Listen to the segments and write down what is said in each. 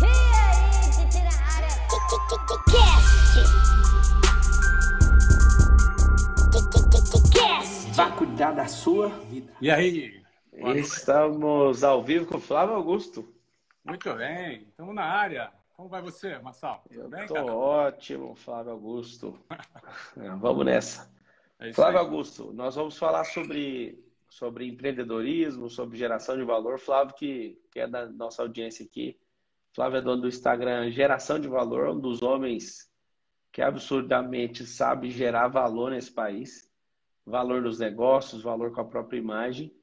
E aí, Titi na área. Cast. Vá cuidar da sua vida. E aí? Estamos ao vivo com o Flávio Augusto. Muito bem, estamos na área. Como vai você, Marçal? Eu bem, tô cara? ótimo, Flávio Augusto. Vamos nessa. É Flávio aí. Augusto, nós vamos falar sobre, sobre empreendedorismo, sobre geração de valor. Flávio, que, que é da nossa audiência aqui. Flávio é dono do Instagram Geração de Valor, um dos homens que absurdamente sabe gerar valor nesse país. Valor nos negócios, valor com a própria imagem.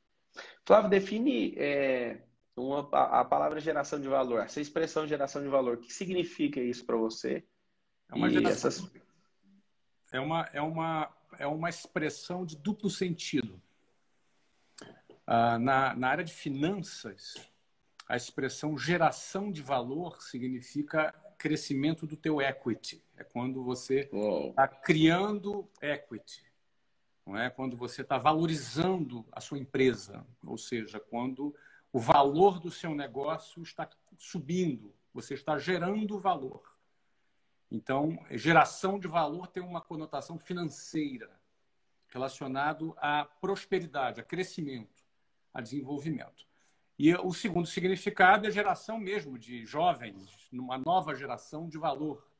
Flávio, define é, uma, a, palavra geração de valor, essa expressão geração de valor. O que significa isso para você? É uma geração- essas- É uma, é uma, é uma expressão de duplo sentido. Ah, na, na área de finanças, a expressão geração de valor significa crescimento do teu equity. É quando você está criando equity, não é? Quando você está valorizando a sua empresa, ou seja, quando o valor do seu negócio está subindo, você está gerando valor. Então, geração de valor tem uma conotação financeira relacionado à prosperidade, a crescimento, a desenvolvimento. E o segundo significado é geração mesmo de jovens, numa nova geração de valor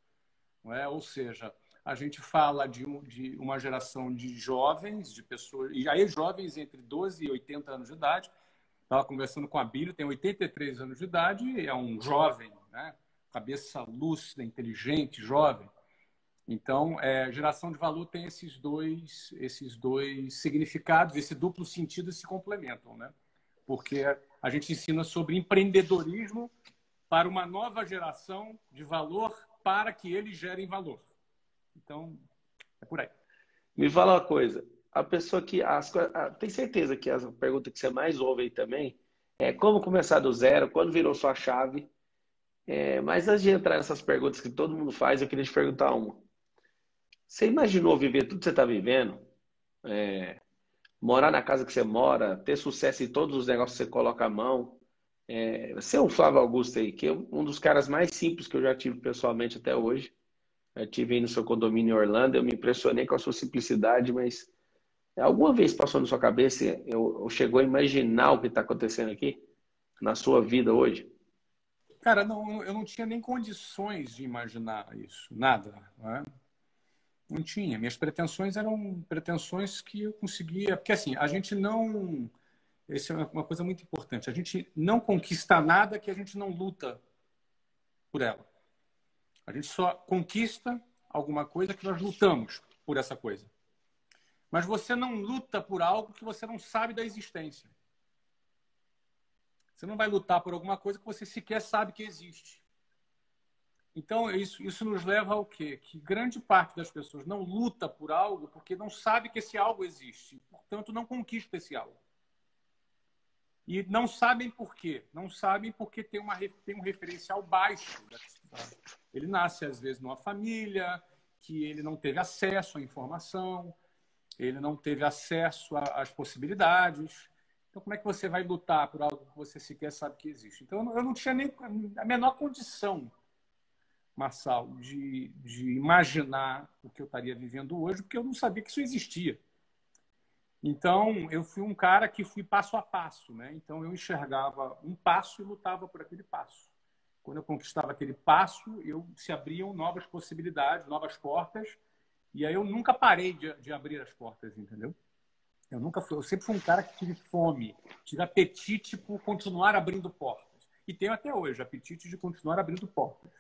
é? Ou seja, a gente fala de, um- de uma geração de jovens, de pessoas, e aí jovens entre 12 e 80 anos de idade. Estava conversando com a Bíblia, tem 83 anos de idade, é um jovem, né? cabeça lúcida, inteligente, jovem. Então, é, geração de valor tem esses dois, esses dois significados, esse duplo sentido se complementam, né? Porque a gente ensina sobre empreendedorismo para uma nova geração de valor para que eles gerem valor. Então, é por aí. Me fala uma coisa. A pessoa que. As, ah, tem certeza que a pergunta que você mais ouve aí também é como começar do zero, quando virou sua chave. É, mas antes de entrar nessas perguntas que todo mundo faz, eu queria te perguntar uma. Você imaginou viver tudo que você está vivendo? É, morar na casa que você mora, ter sucesso em todos os negócios que você coloca a mão? É, você é um Flávio Augusto aí, que é um dos caras mais simples que eu já tive pessoalmente até hoje. Eu tive aí no seu condomínio em Orlando, eu me impressionei com a sua simplicidade, mas alguma vez passou na sua cabeça, eu, eu chegou a imaginar o que está acontecendo aqui na sua vida hoje? Cara, não, eu não tinha nem condições de imaginar isso, nada. Não, é? Não tinha. Minhas pretensões eram pretensões que eu conseguia. Porque, assim, a gente não. Essa é uma coisa muito importante. A gente não conquista nada que a gente não luta por ela. A gente só conquista alguma coisa que nós lutamos por essa coisa. Mas você não luta por algo que você não sabe da existência. Você não vai lutar por alguma coisa que você sequer sabe que existe. Então, isso, isso nos leva ao quê? Que grande parte das pessoas não luta por algo porque não sabe que esse algo existe. Portanto, não conquista esse algo. E não sabem por quê. Não sabem porque tem, uma, tem um referencial baixo. Ele nasce, às vezes, numa família que ele não teve acesso à informação, ele não teve acesso às possibilidades. Então, como é que você vai lutar por algo que você sequer sabe que existe? Então, eu não tinha nem a menor condição, Marçal, de, de imaginar o que eu estaria vivendo hoje, porque eu não sabia que isso existia. Então, eu fui um cara que fui passo a passo, né? Então, eu enxergava um passo e lutava por aquele passo. Quando eu conquistava aquele passo, eu se abriam novas possibilidades, novas portas, e aí eu nunca parei de, de abrir as portas, entendeu? Eu nunca fui, eu sempre fui um cara que tive fome, tive apetite por continuar abrindo portas. E tenho até hoje apetite de continuar abrindo portas.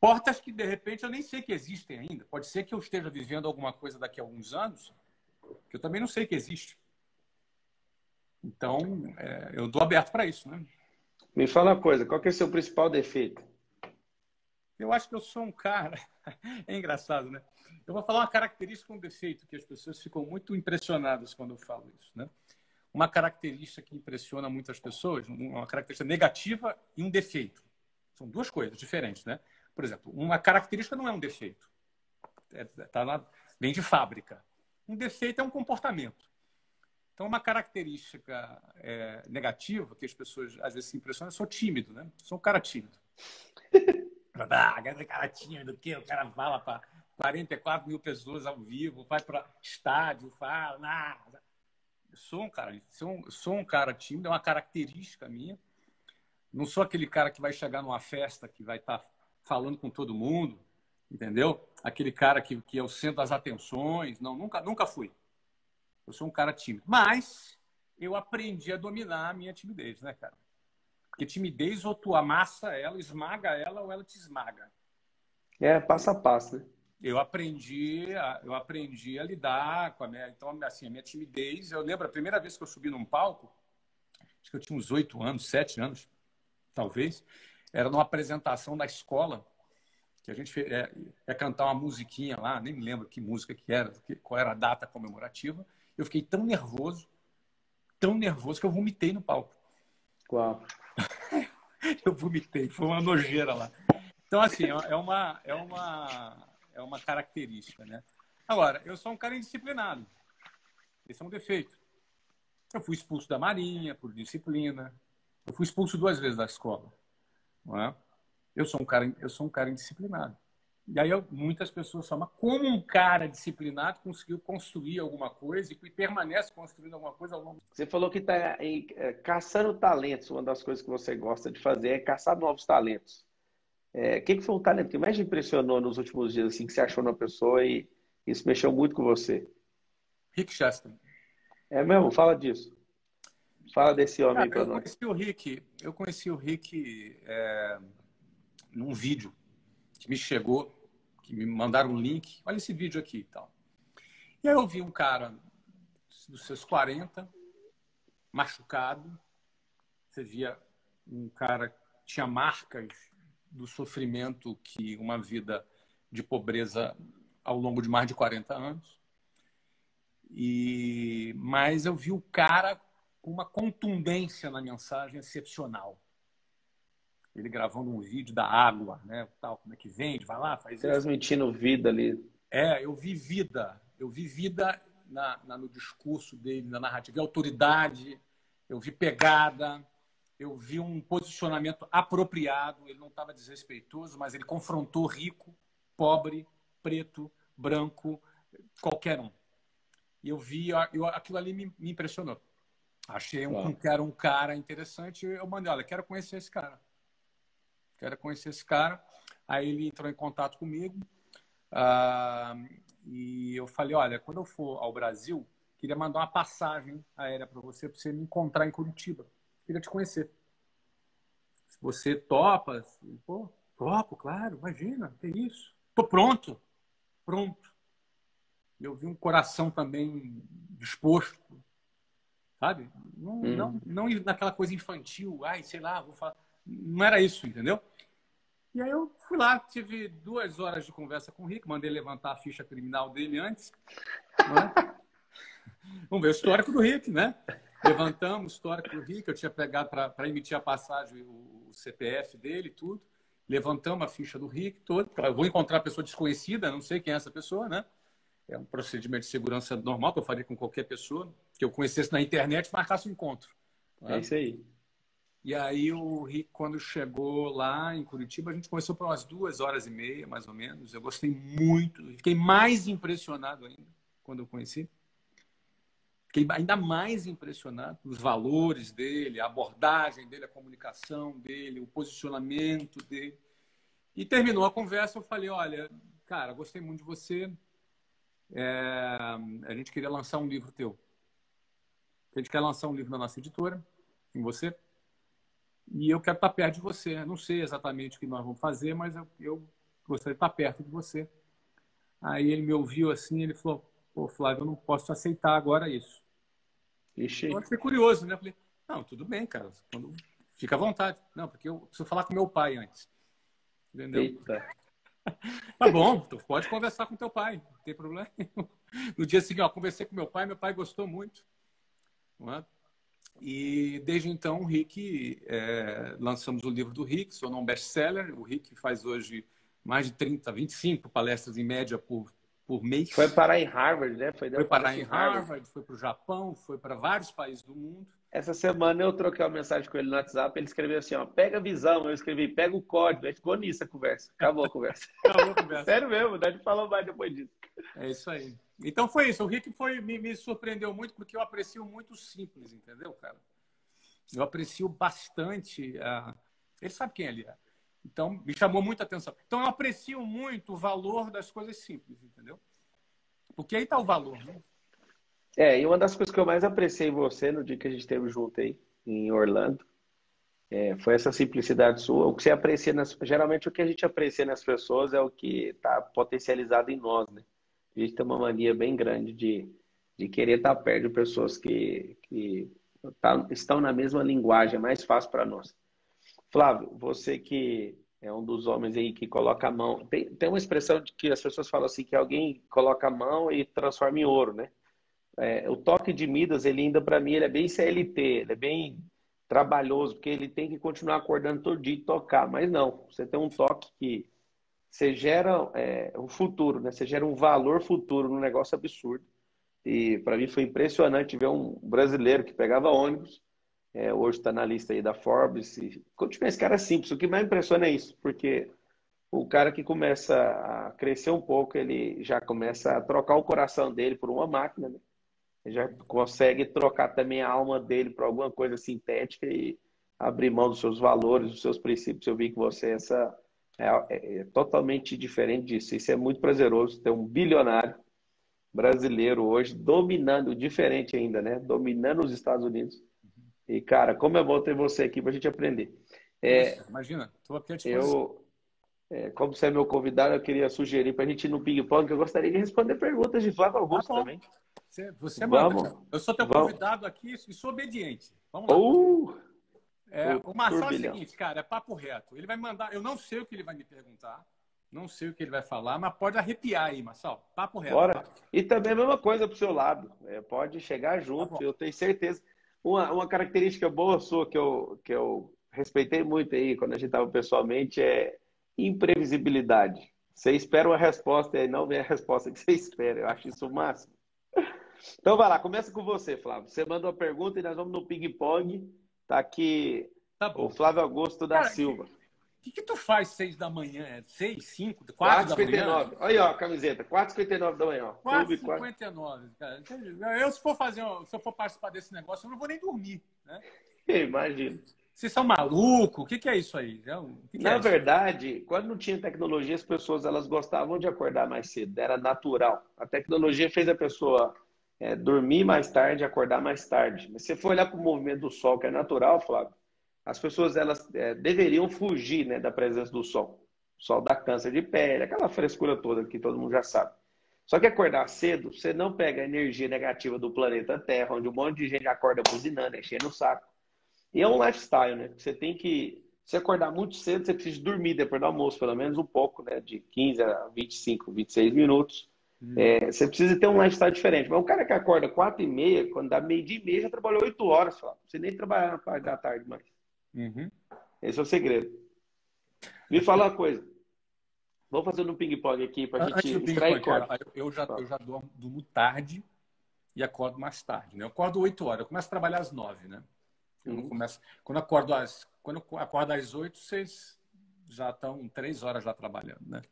Portas que de repente eu nem sei que existem ainda. Pode ser que eu esteja vivendo alguma coisa daqui a alguns anos que eu também não sei que existe. Então, é, eu estou aberto para isso, né? Me fala uma coisa, qual que é o seu principal defeito? Eu acho que eu sou um cara. É engraçado, né? Eu vou falar uma característica, um defeito, que as pessoas ficam muito impressionadas quando eu falo isso, né? Uma característica que impressiona muitas pessoas, uma característica negativa e um defeito. São duas coisas diferentes, né? Por exemplo, uma característica não é um defeito. É, tá vem de fábrica. Um defeito é um comportamento. Então, uma característica é, negativa que as pessoas às vezes se impressionam, eu sou tímido, né? Sou um cara tímido. Ah, cara tímido, o quê? O cara fala para 44 mil pessoas ao vivo, vai para estádio, fala, nada. Eu sou um cara, sou um, sou um cara tímido, é uma característica minha. Não sou aquele cara que vai chegar numa festa que vai estar tá falando com todo mundo, entendeu? Aquele cara que, que é o centro das atenções. Não, nunca, nunca fui. Eu sou um cara tímido. Mas eu aprendi a dominar a minha timidez, né, cara? Porque timidez ou tu amassa ela, esmaga ela, ou ela te esmaga. É, passo a passo, né? Eu aprendi, a, eu aprendi a lidar com a minha, então assim, a minha timidez. Eu lembro a primeira vez que eu subi num palco, acho que eu tinha uns oito anos, sete anos, talvez, era numa apresentação da escola que a gente é, ia cantar uma musiquinha lá, nem me lembro que música que era, qual era a data comemorativa. Eu fiquei tão nervoso, tão nervoso que eu vomitei no palco. Qual? eu vomitei, foi uma nojeira lá. Então, assim, é, é uma, é uma, é uma característica, né? Agora, eu sou um cara indisciplinado. Esse é um defeito. Eu fui expulso da Marinha por disciplina. Eu fui expulso duas vezes da escola. Não é? Eu sou um cara, eu sou um cara indisciplinado. E aí eu, muitas pessoas falam, como um cara disciplinado conseguiu construir alguma coisa e permanece construindo alguma coisa ao longo Você falou que está é, caçando talentos. Uma das coisas que você gosta de fazer é caçar novos talentos. O é, que, que foi um talento que mais te impressionou nos últimos dias, assim, que você achou na pessoa e isso mexeu muito com você? Rick Chester. É mesmo? Fala disso. Fala desse homem aí para nós. Conheci o Rick, eu conheci o Rick é, num vídeo que me chegou que me mandaram um link. Olha esse vídeo aqui e tal. E aí eu vi um cara dos seus 40, machucado. Você via um cara que tinha marcas do sofrimento que uma vida de pobreza ao longo de mais de 40 anos. E mas eu vi o cara uma contundência na mensagem excepcional ele gravando um vídeo da água, né? Tal, como é que vende, vai lá, faz isso. Transmitindo vida ali. É, eu vi vida. Eu vi vida na, na, no discurso dele, na narrativa. Eu vi autoridade, eu vi pegada, eu vi um posicionamento apropriado. Ele não estava desrespeitoso, mas ele confrontou rico, pobre, preto, branco, qualquer um. E eu vi, eu, aquilo ali me, me impressionou. Achei um, que era um cara interessante. Eu mandei, olha, quero conhecer esse cara quero conhecer esse cara. Aí ele entrou em contato comigo uh, e eu falei, olha, quando eu for ao Brasil, queria mandar uma passagem aérea para você, para você me encontrar em Curitiba. Queria te conhecer. Se você topa, pô, topo, claro, imagina, que isso. Tô pronto, pronto. Eu vi um coração também disposto, sabe? Não, hum. não, não naquela coisa infantil, ai, sei lá, vou falar não era isso, entendeu? E aí eu fui lá, tive duas horas de conversa com o Rick, mandei levantar a ficha criminal dele antes. Né? Vamos ver o histórico do Rick, né? Levantamos o histórico do Rick, eu tinha pegado para emitir a passagem o, CPF dele tudo. Levantamos a ficha do Rick todo. Eu vou encontrar pessoa desconhecida, não sei quem é essa pessoa, né? É um procedimento de segurança normal que eu faria com qualquer pessoa que eu conhecesse na internet marcasse um encontro. Né? É isso aí. E aí o Rick, quando chegou lá em Curitiba, a gente começou por umas duas horas e meia, mais ou menos. Eu gostei muito, fiquei mais impressionado ainda quando eu conheci. Fiquei ainda mais impressionado os valores dele, a abordagem dele, a comunicação dele, o posicionamento dele. E terminou a conversa, eu falei, olha, cara, gostei muito de você. É... a gente queria lançar um livro teu. A gente quer lançar um livro na nossa editora, em você e eu quero estar perto de você. Não sei exatamente o que nós vamos fazer, mas eu, eu gostaria de estar perto de você. Aí ele me ouviu assim, ele falou: Pô, Flávio, eu não posso aceitar agora isso. Ixi. Eu fiquei curioso, né? Eu falei: Não, tudo bem, cara. Quando... Fica à vontade. Não, porque eu preciso falar com meu pai antes. Entendeu? Eita. Tá bom, tu pode conversar com teu pai, não tem problema. No dia seguinte, ó, conversei com meu pai, meu pai gostou muito. É? E desde então, o Rick, é, lançamos o livro do Rick, se tornou um best-seller. O Rick faz hoje mais de 30, 25 palestras em média por, por mês. Foi parar em Harvard, né? Foi, foi parar em Harvard, Harvard, foi para o Japão, foi para vários países do mundo. Essa semana eu troquei uma mensagem com ele no WhatsApp, ele escreveu assim, ó, pega a visão, eu escrevi, pega o código, aí ficou nisso a conversa. Acabou a conversa. Acabou a conversa. Sério mesmo, a gente falou mais depois disso. É isso aí. Então foi isso. O Rick foi, me, me surpreendeu muito porque eu aprecio muito o simples, entendeu, cara? Eu aprecio bastante. Uh... Ele sabe quem ele é. Então, me chamou muita atenção. Então, eu aprecio muito o valor das coisas simples, entendeu? Porque aí está o valor, né? É, e uma das coisas que eu mais apreciei em você no dia que a gente esteve junto aí, em Orlando, é, foi essa simplicidade sua. O que você aprecia, nas, geralmente o que a gente aprecia nas pessoas é o que está potencializado em nós, né? A gente tem uma mania bem grande de, de querer estar tá perto de pessoas que, que tá, estão na mesma linguagem, é mais fácil para nós. Flávio, você que é um dos homens aí que coloca a mão. Tem, tem uma expressão de que as pessoas falam assim, que alguém coloca a mão e transforma em ouro, né? É, o toque de Midas, ele ainda para mim, ele é bem CLT, ele é bem trabalhoso, porque ele tem que continuar acordando todo dia e tocar. Mas não, você tem um toque que você gera é, um futuro, né? Você gera um valor futuro num negócio absurdo. E para mim foi impressionante ver um brasileiro que pegava ônibus, é, hoje está na lista aí da Forbes. E, continua esse cara simples. O que mais impressiona é isso, porque o cara que começa a crescer um pouco, ele já começa a trocar o coração dele por uma máquina, né? Já consegue trocar também a alma dele por alguma coisa sintética e abrir mão dos seus valores, dos seus princípios. Eu vi que você essa é, é, é totalmente diferente disso. Isso é muito prazeroso ter um bilionário brasileiro hoje dominando, diferente ainda, né? Dominando os Estados Unidos. E, cara, como é bom ter você aqui para a gente aprender. É, Imagina, estou aqui à Eu, é, como você é meu convidado, eu queria sugerir para a gente ir no ping-pong, que eu gostaria de responder perguntas de Flávio Augusto tá também. Você, você Vamos. manda. Eu sou teu Vamos. convidado aqui e sou obediente. Vamos lá. Uh, é, o Marcelo é o seguinte, cara, é papo reto. Ele vai mandar. Eu não sei o que ele vai me perguntar. Não sei o que ele vai falar, mas pode arrepiar aí, Marcelo. Papo reto. Bora. E também a mesma coisa pro seu lado. É, pode chegar junto, tá eu tenho certeza. Uma, uma característica boa sua que eu, que eu respeitei muito aí quando a gente estava pessoalmente é imprevisibilidade. Você espera uma resposta e não vem a resposta que você espera. Eu acho isso o máximo. Então vai lá, começa com você, Flávio. Você manda uma pergunta e nós vamos no ping-pong. Tá aqui tá o Flávio Augusto da Cara, Silva. O que, que, tu faz seis da manhã? É seis, cinco, quatro 4, da manhã? Olha aí, ó, a camiseta. 4h59 da manhã. 4h59, cara. Eu, se for fazer, se eu for participar desse negócio, eu não vou nem dormir, né? Imagina. Vocês são malucos? O que, que é isso aí? Que que Na é verdade, quando não tinha tecnologia, as pessoas elas gostavam de acordar mais cedo. Era natural. A tecnologia fez a pessoa é, dormir mais tarde, acordar mais tarde. Mas se você for olhar para o movimento do sol, que é natural, Flávio, as pessoas elas é, deveriam fugir né, da presença do sol. O sol dá câncer de pele, aquela frescura toda que todo mundo já sabe. Só que acordar cedo, você não pega a energia negativa do planeta Terra, onde um monte de gente acorda buzinando, enchendo o saco. E é um lifestyle, né? Você tem que. Se acordar muito cedo, você precisa dormir depois do almoço, pelo menos um pouco, né? De 15 a 25, 26 minutos. Hum. É, você precisa ter um lifestyle diferente. Mas o cara que acorda 4 e meia, quando dá meio dia e meia, já trabalhou 8 horas só. Você nem trabalhar na parte da tarde mais. Uhum. Esse é o segredo. Me fala uma coisa. Vamos fazer um ping-pong aqui para a gente extrair corda. Eu já, eu já durmo, durmo tarde e acordo mais tarde. Né? Eu acordo 8 horas. Eu começo a trabalhar às 9, né? Eu uhum. não começo... Quando eu acordo às, quando eu acordo às 8, vocês já estão 3 horas já trabalhando, né?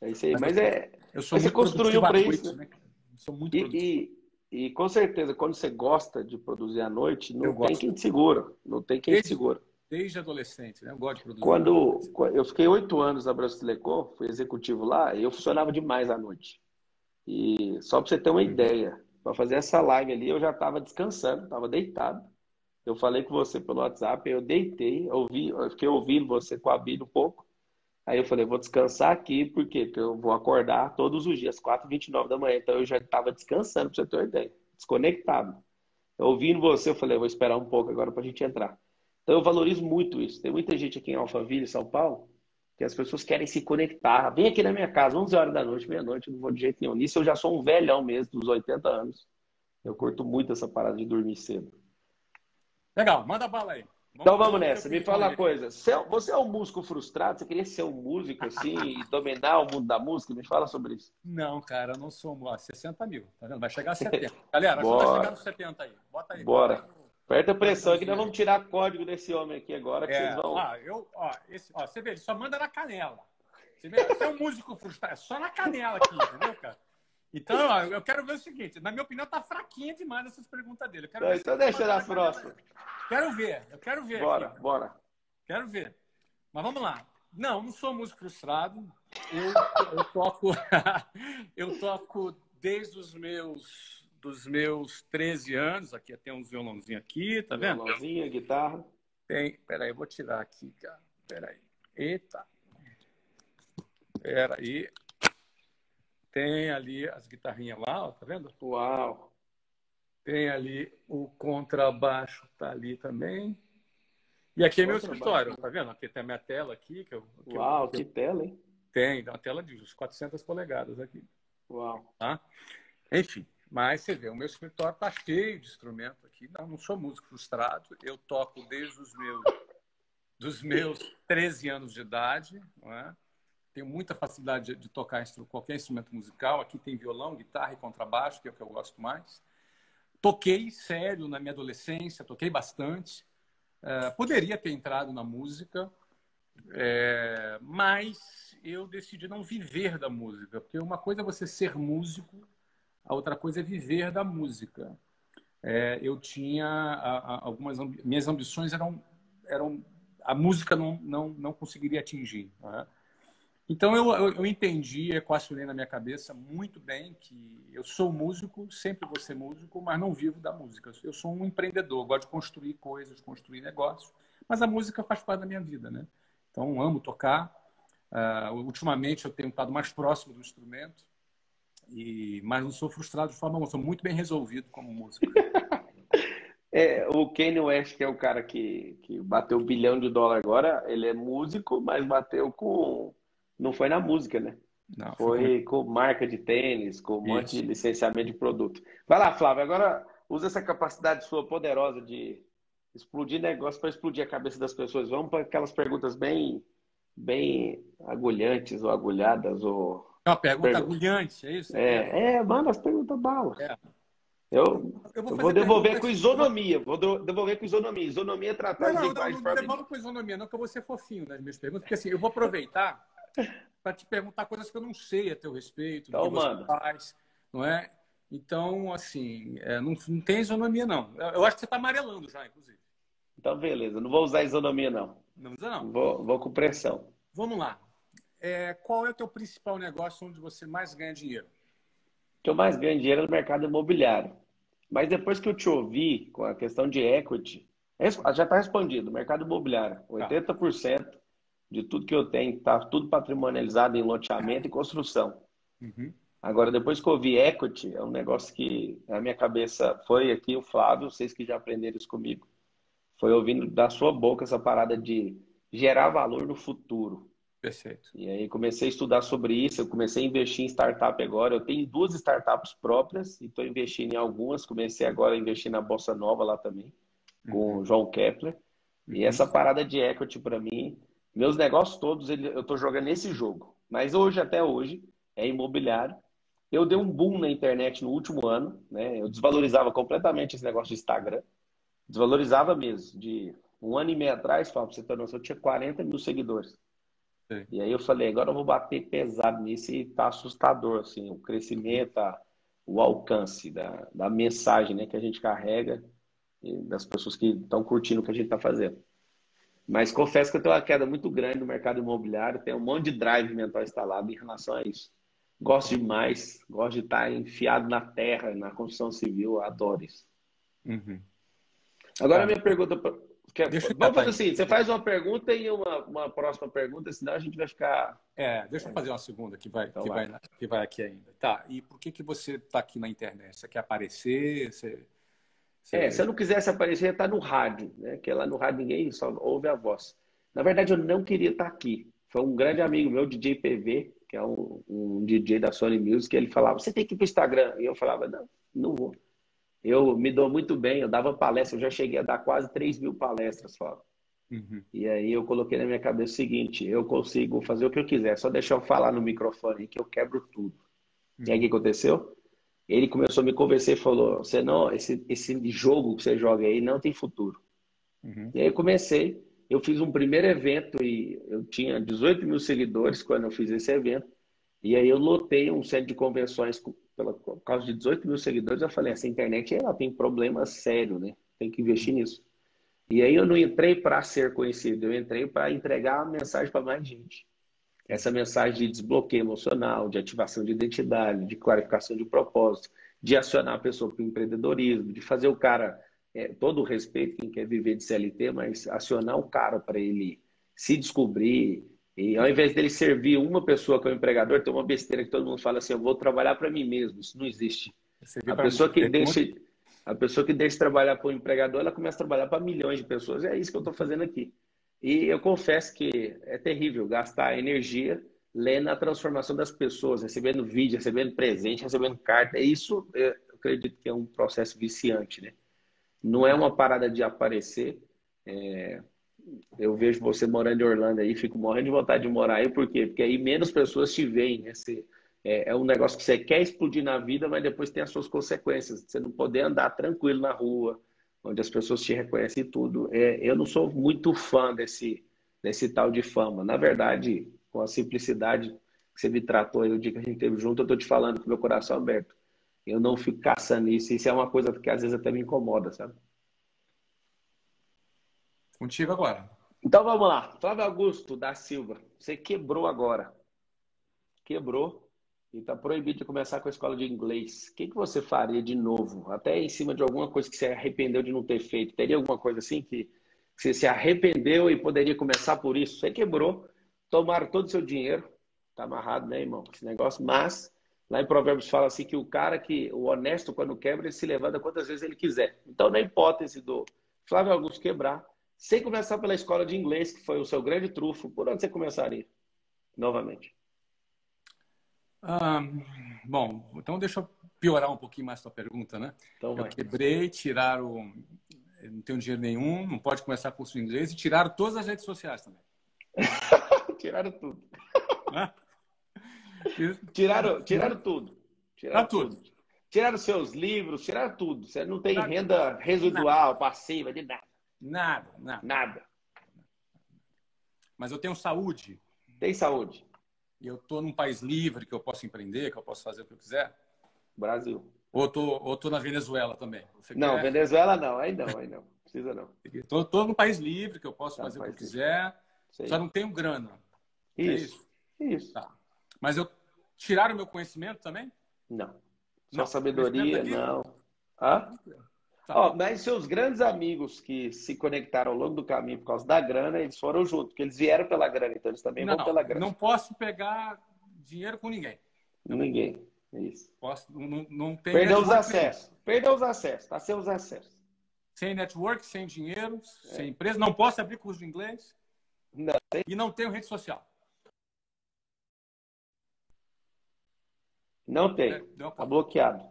É isso aí. Mas, mas é. Eu sou você construiu para isso. Né? Sou muito e, e, e, com certeza, quando você gosta de produzir à noite, não eu tem gosto. quem te segura. Não tem quem desde, te segura. Desde adolescente, né? Eu gosto de produzir. Quando eu fiquei oito anos na Brasilecom, fui executivo lá, e eu funcionava demais à noite. E só para você ter uma uhum. ideia, para fazer essa live ali, eu já estava descansando, estava deitado. Eu falei com você pelo WhatsApp, eu deitei, ouvi, eu fiquei ouvindo você com a Bíblia um pouco. Aí eu falei, vou descansar aqui, por quê? Porque eu vou acordar todos os dias, 4h29 da manhã. Então eu já estava descansando, para você ter uma ideia, desconectado. Ouvindo você, eu falei, vou esperar um pouco agora para a gente entrar. Então eu valorizo muito isso. Tem muita gente aqui em Alphaville, São Paulo, que as pessoas querem se conectar. Vem aqui na minha casa, 11 horas da noite, meia-noite, não vou de jeito nenhum. Nisso eu já sou um velhão mesmo, dos 80 anos. Eu curto muito essa parada de dormir cedo. Legal, manda bala aí. Então vamos nessa. Me fala uma coisa. Você é um músico frustrado? Você queria ser um músico assim e dominar o mundo da música? Me fala sobre isso. Não, cara, eu não sou. Ó, 60 mil, tá vendo? Vai chegar a 70. Galera, acho que vai chegar nos 70 aí. Bota aí. Bora. Bota aí Aperta a pressão que nós vamos tirar código desse homem aqui agora, que É, vocês vão. ó, eu, ó, esse, ó, você vê, ele só manda na canela. Você vê, você é um músico frustrado, é só na canela aqui, entendeu, cara? Então, ó, eu quero ver o seguinte, na minha opinião, tá fraquinha demais essas perguntas dele. Então, então deixa na canela. próximas. Quero ver, eu quero ver. Bora, aqui, bora. Quero ver. Mas vamos lá. Não, não sou músico frustrado. Eu, eu toco, eu toco desde os meus dos meus 13 anos. Aqui tem uns violãozinhos aqui, tá vendo? Violãozinho, guitarra. Tem. Peraí, eu vou tirar aqui, cara. Peraí. Eita. Peraí. Tem ali as guitarrinhas lá, ó, tá vendo? Uau. Tem ali o contrabaixo, tá ali também. E aqui é meu escritório, tá vendo? Aqui tem a minha tela aqui, que eu, que eu- Uau, que eu que tela, hein? Tem, uma tela de uns 400 polegadas aqui, Uau. tá? Enfim, mas você vê, o meu escritório tá cheio de instrumento aqui. Não, não sou músico frustrado. Eu toco desde os meus, dos meus 13 anos de idade, não é? Tenho muita facilidade de, tocar qualquer instrumento musical. Aqui tem violão, guitarra e contrabaixo, que é o que eu gosto mais. Toquei sério na minha adolescência, toquei bastante. Eh, poderia ter entrado na música, é, mas eu decidi não viver da música, porque uma coisa é você ser músico, a outra coisa é viver da música. É, eu tinha algumas minhas ambições eram eram a música não não, não conseguiria atingir. né? Então eu, eu, eu entendi, equacionei na minha cabeça muito bem que eu sou músico, sempre vou ser músico, mas não vivo da música. Eu sou um empreendedor, gosto de construir coisas, construir negócios, mas a música faz parte da minha vida, né? Então amo tocar. Ah, ultimamente eu tenho estado mais próximo do instrumento, e mas não sou frustrado de forma alguma, sou muito bem resolvido como músico. É, o Kanye West, que é o cara que, que bateu um bilhão de dólar agora, ele é músico, mas bateu com. Não foi na música, né? Não, Foi com marca de tênis, com um monte Isso. de licenciamento de produto. Vai lá, Flávio, agora usa essa capacidade sua poderosa de explodir negócio para explodir a cabeça das pessoas. Vamos para aquelas perguntas bem, bem agulhantes ou agulhadas ou É uma pergunta Pergunta. agulhante, é isso? é, é, manda as perguntas bala. É. Eu, Eu eu vou fazer devolver perguntas- com isonomia. Vou devolver com isonomia. Isonomia é tratar Não, não, não, iguais não, de não forma devolve com isonomia, não, que eu vou ser fofinho nas minhas perguntas, porque assim, eu vou aproveitar para te perguntar coisas que eu não sei a teu respeito, do Então, que você faz, não é? Então, assim, é, não, não tem isonomia, não. Eu, acho que você está amarelando já, inclusive. Então, beleza. Não vou usar isonomia, não. Não usa, não. Vou, vou com pressão. Vamos lá. É, qual é o teu principal negócio onde você mais ganha dinheiro? O que eu mais ganho dinheiro é no mercado imobiliário. Mas depois que eu te ouvi com a questão de equity, já está respondido. Mercado imobiliário, 80% de tudo que eu tenho está tudo patrimonializado em loteamento e construção. Uhum. Agora, depois que eu vi equity, é um negócio que na minha cabeça foi aqui o Flávio, vocês que já aprenderam isso comigo, foi ouvindo da sua boca essa parada de gerar valor no futuro. Perfeito. E aí comecei a estudar sobre isso, eu comecei a investir em startup agora. Eu tenho duas startups próprias e estou investindo em algumas. Comecei agora a investir na Bolsa Nova lá também, com o João Kepler. E essa parada de equity para mim, meus negócios todos ele- eu estou jogando nesse jogo. Mas hoje, até hoje, é imobiliário. Eu dei um boom na internet no último ano, né? Eu desvalorizava completamente esse negócio de Instagram. Desvalorizava mesmo. De um ano e meio atrás, Fábio, você ter noção, eu tinha 40 mil seguidores. Sim. E aí eu falei, agora eu vou bater pesado nisso e tá assustador, assim, o crescimento, a- o alcance da, da mensagem, né, que a gente carrega e das pessoas que estão curtindo o que a gente está fazendo. Mas confesso que eu tenho uma queda muito grande no mercado imobiliário, tem um monte de drive mental instalado em relação a isso. Gosto demais, gosto de estar enfiado na terra, na construção civil, adoro isso. Uhum. Agora Tá. a minha pergunta. pra- que Deixa eu Vamos fazer assim: você faz uma pergunta e uma, uma próxima pergunta, senão a gente vai ficar. É, deixa eu fazer uma segunda que vai, Então que vai, que vai aqui ainda. Tá, e por que, que você está aqui na internet? Você quer aparecer? Você, você- É, se eu não quisesse aparecer, ia estar no rádio, né? Que lá no rádio ninguém só ouve a voz. Na verdade, eu não queria estar aqui. Foi um grande amigo meu, DJ PV, que é um, um DJ da Sony Music, ele falava: você tem que ir para o Instagram. E eu falava: não, não vou. Eu me dou muito bem, eu dava palestra, eu já cheguei a dar quase 3 mil palestras, Fábio. Uhum. E aí eu coloquei na minha cabeça o seguinte: eu consigo fazer o que eu quiser, só deixar eu falar no microfone que eu quebro tudo. E aí o que aconteceu? Ele começou a me convencer e falou: você não, esse, esse jogo que você joga aí não tem futuro. Uhum. E aí eu comecei. Eu fiz um primeiro evento e eu tinha 18 mil seguidores quando eu fiz esse evento. E aí eu lotei um centro de convenções pela, por causa de 18 mil seguidores. Eu falei: essa internet ela tem problema sério, né? Tem que investir nisso. E aí eu não entrei para ser conhecido, eu entrei para entregar a mensagem para mais gente. Essa mensagem de desbloqueio emocional, de ativação de identidade, de clarificação de propósito, de acionar a pessoa para o empreendedorismo, de fazer o cara, é, todo o respeito quem quer viver de CLT, mas acionar o cara para ele se descobrir. E ao invés dele servir uma pessoa como empregador, tem uma besteira que todo mundo fala assim: eu vou trabalhar para mim mesmo. Isso não existe. A pessoa que deixa. A pessoa que deixa de trabalhar para o empregador, ela começa a trabalhar para milhões de pessoas. É isso que eu estou fazendo aqui. E eu confesso que é terrível gastar energia lendo a transformação das pessoas, recebendo vídeo, recebendo presente, recebendo carta. Isso eu acredito que é um processo viciante, né? Não é uma parada de aparecer. É... Eu vejo você morando em Orlando aí, fico morrendo de vontade de morar aí, por quê? Porque aí menos pessoas te veem, né? Você é, é, um negócio que você quer explodir na vida, mas depois tem as suas consequências. Você não poder andar tranquilo na rua, onde as pessoas te reconhecem tudo. É, eu não sou muito fã desse, desse tal de fama. Na verdade, com a simplicidade que você me tratou aí o dia que a gente esteve junto, eu estou te falando com meu coração aberto. Eu não fico caçando isso. Isso é uma coisa que às vezes até me incomoda, sabe? Contigo agora. Então vamos lá. Flávio Augusto da Silva, você quebrou agora. Quebrou e está proibido de começar com a escola de inglês, o que, que você faria de novo? Até em cima de alguma coisa que você arrependeu de não ter feito? Teria alguma coisa assim que, você se arrependeu e poderia começar por isso? Você quebrou, tomaram todo o seu dinheiro, tá amarrado, né, irmão? Esse negócio, mas lá em Provérbios fala assim que o cara que, o honesto, quando quebra, ele se levanta quantas vezes ele quiser. Então, na hipótese do Flávio Augusto quebrar, sem começar pela escola de inglês, que foi o seu grande trufo, por onde você começaria? Novamente. Ah, bom, então deixa eu piorar um pouquinho mais a sua pergunta, né? Então eu quebrei, tiraram. Não tenho dinheiro nenhum, não pode começar curso de inglês e tiraram todas as redes sociais também. tiraram tudo. tiraram, tiraram tudo. Tiraram tudo. tudo. Tiraram seus livros, tiraram tudo. Você não tem renda residual, nada. passiva, de nada. Nada, nada. Nada. Mas eu tenho saúde. Tem saúde e eu estou num país livre, que eu posso empreender, que eu posso fazer o que eu quiser? Brasil. Ou tô, ou tô na Venezuela também? Não, quer... Venezuela não, aí não, aí não. Precisa não. Estou tô, tô num país livre, que eu posso tá fazer o que eu quiser, só não tenho grana. É isso. É isso? Isso. Tá. Mas eu tiraram o meu conhecimento também? Não. Só não. sabedoria, não. Hã? Tá. Ó, mas seus grandes amigos que se conectaram ao longo do caminho por causa da grana, eles foram junto, porque eles vieram pela grana, então eles também não, vão pela grana. Não posso pegar dinheiro com ninguém. Ninguém. Isso. Posso, não, não tem Perdeu os acessos. Perdeu os acessos. Tá sem os acessos. Sem network, sem dinheiro, é. sem empresa. Não posso abrir curso de inglês. Não. Tem... E não tenho rede social. Não tem. É, tá bloqueado.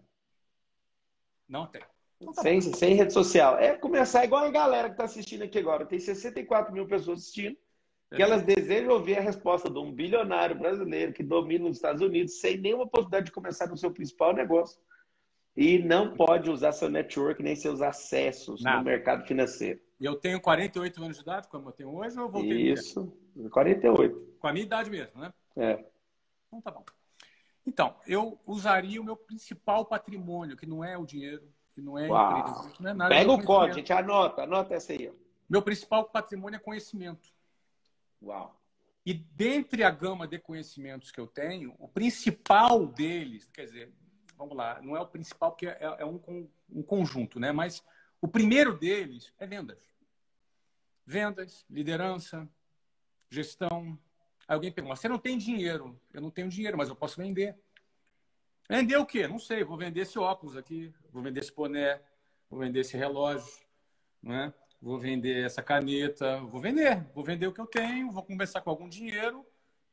Não tem. Então tá sem, sem rede social. É começar igual a galera que está assistindo aqui agora. Tem 64 mil pessoas assistindo. Que elas desejam ouvir a resposta de um bilionário brasileiro que domina os Estados Unidos sem nenhuma possibilidade de começar no seu principal negócio. E não pode usar seu network nem seus acessos Nada. no mercado financeiro. E eu tenho 48 anos de idade, como eu tenho hoje, ou eu voltei? Isso, 48. Com a minha idade mesmo, né? É. Então tá bom. Então, eu usaria o meu principal patrimônio, que não é o dinheiro, que não é empresa, não é nada. Pega o código, gente, anota, anota essa aí. Meu principal patrimônio é conhecimento. Uau. E dentre a gama de conhecimentos que eu tenho, o principal deles, quer dizer, vamos lá, não é o principal porque é, é um, um conjunto, né? Mas o primeiro deles é vendas. Vendas, liderança, gestão. Aí alguém pergunta, você não tem dinheiro? Eu não tenho dinheiro, mas eu posso vender. Vender o quê? Não sei. Vou vender esse óculos aqui, vou vender esse boné, vou vender esse relógio, né? vou vender essa caneta, vou vender. Vou vender o que eu tenho, vou começar com algum dinheiro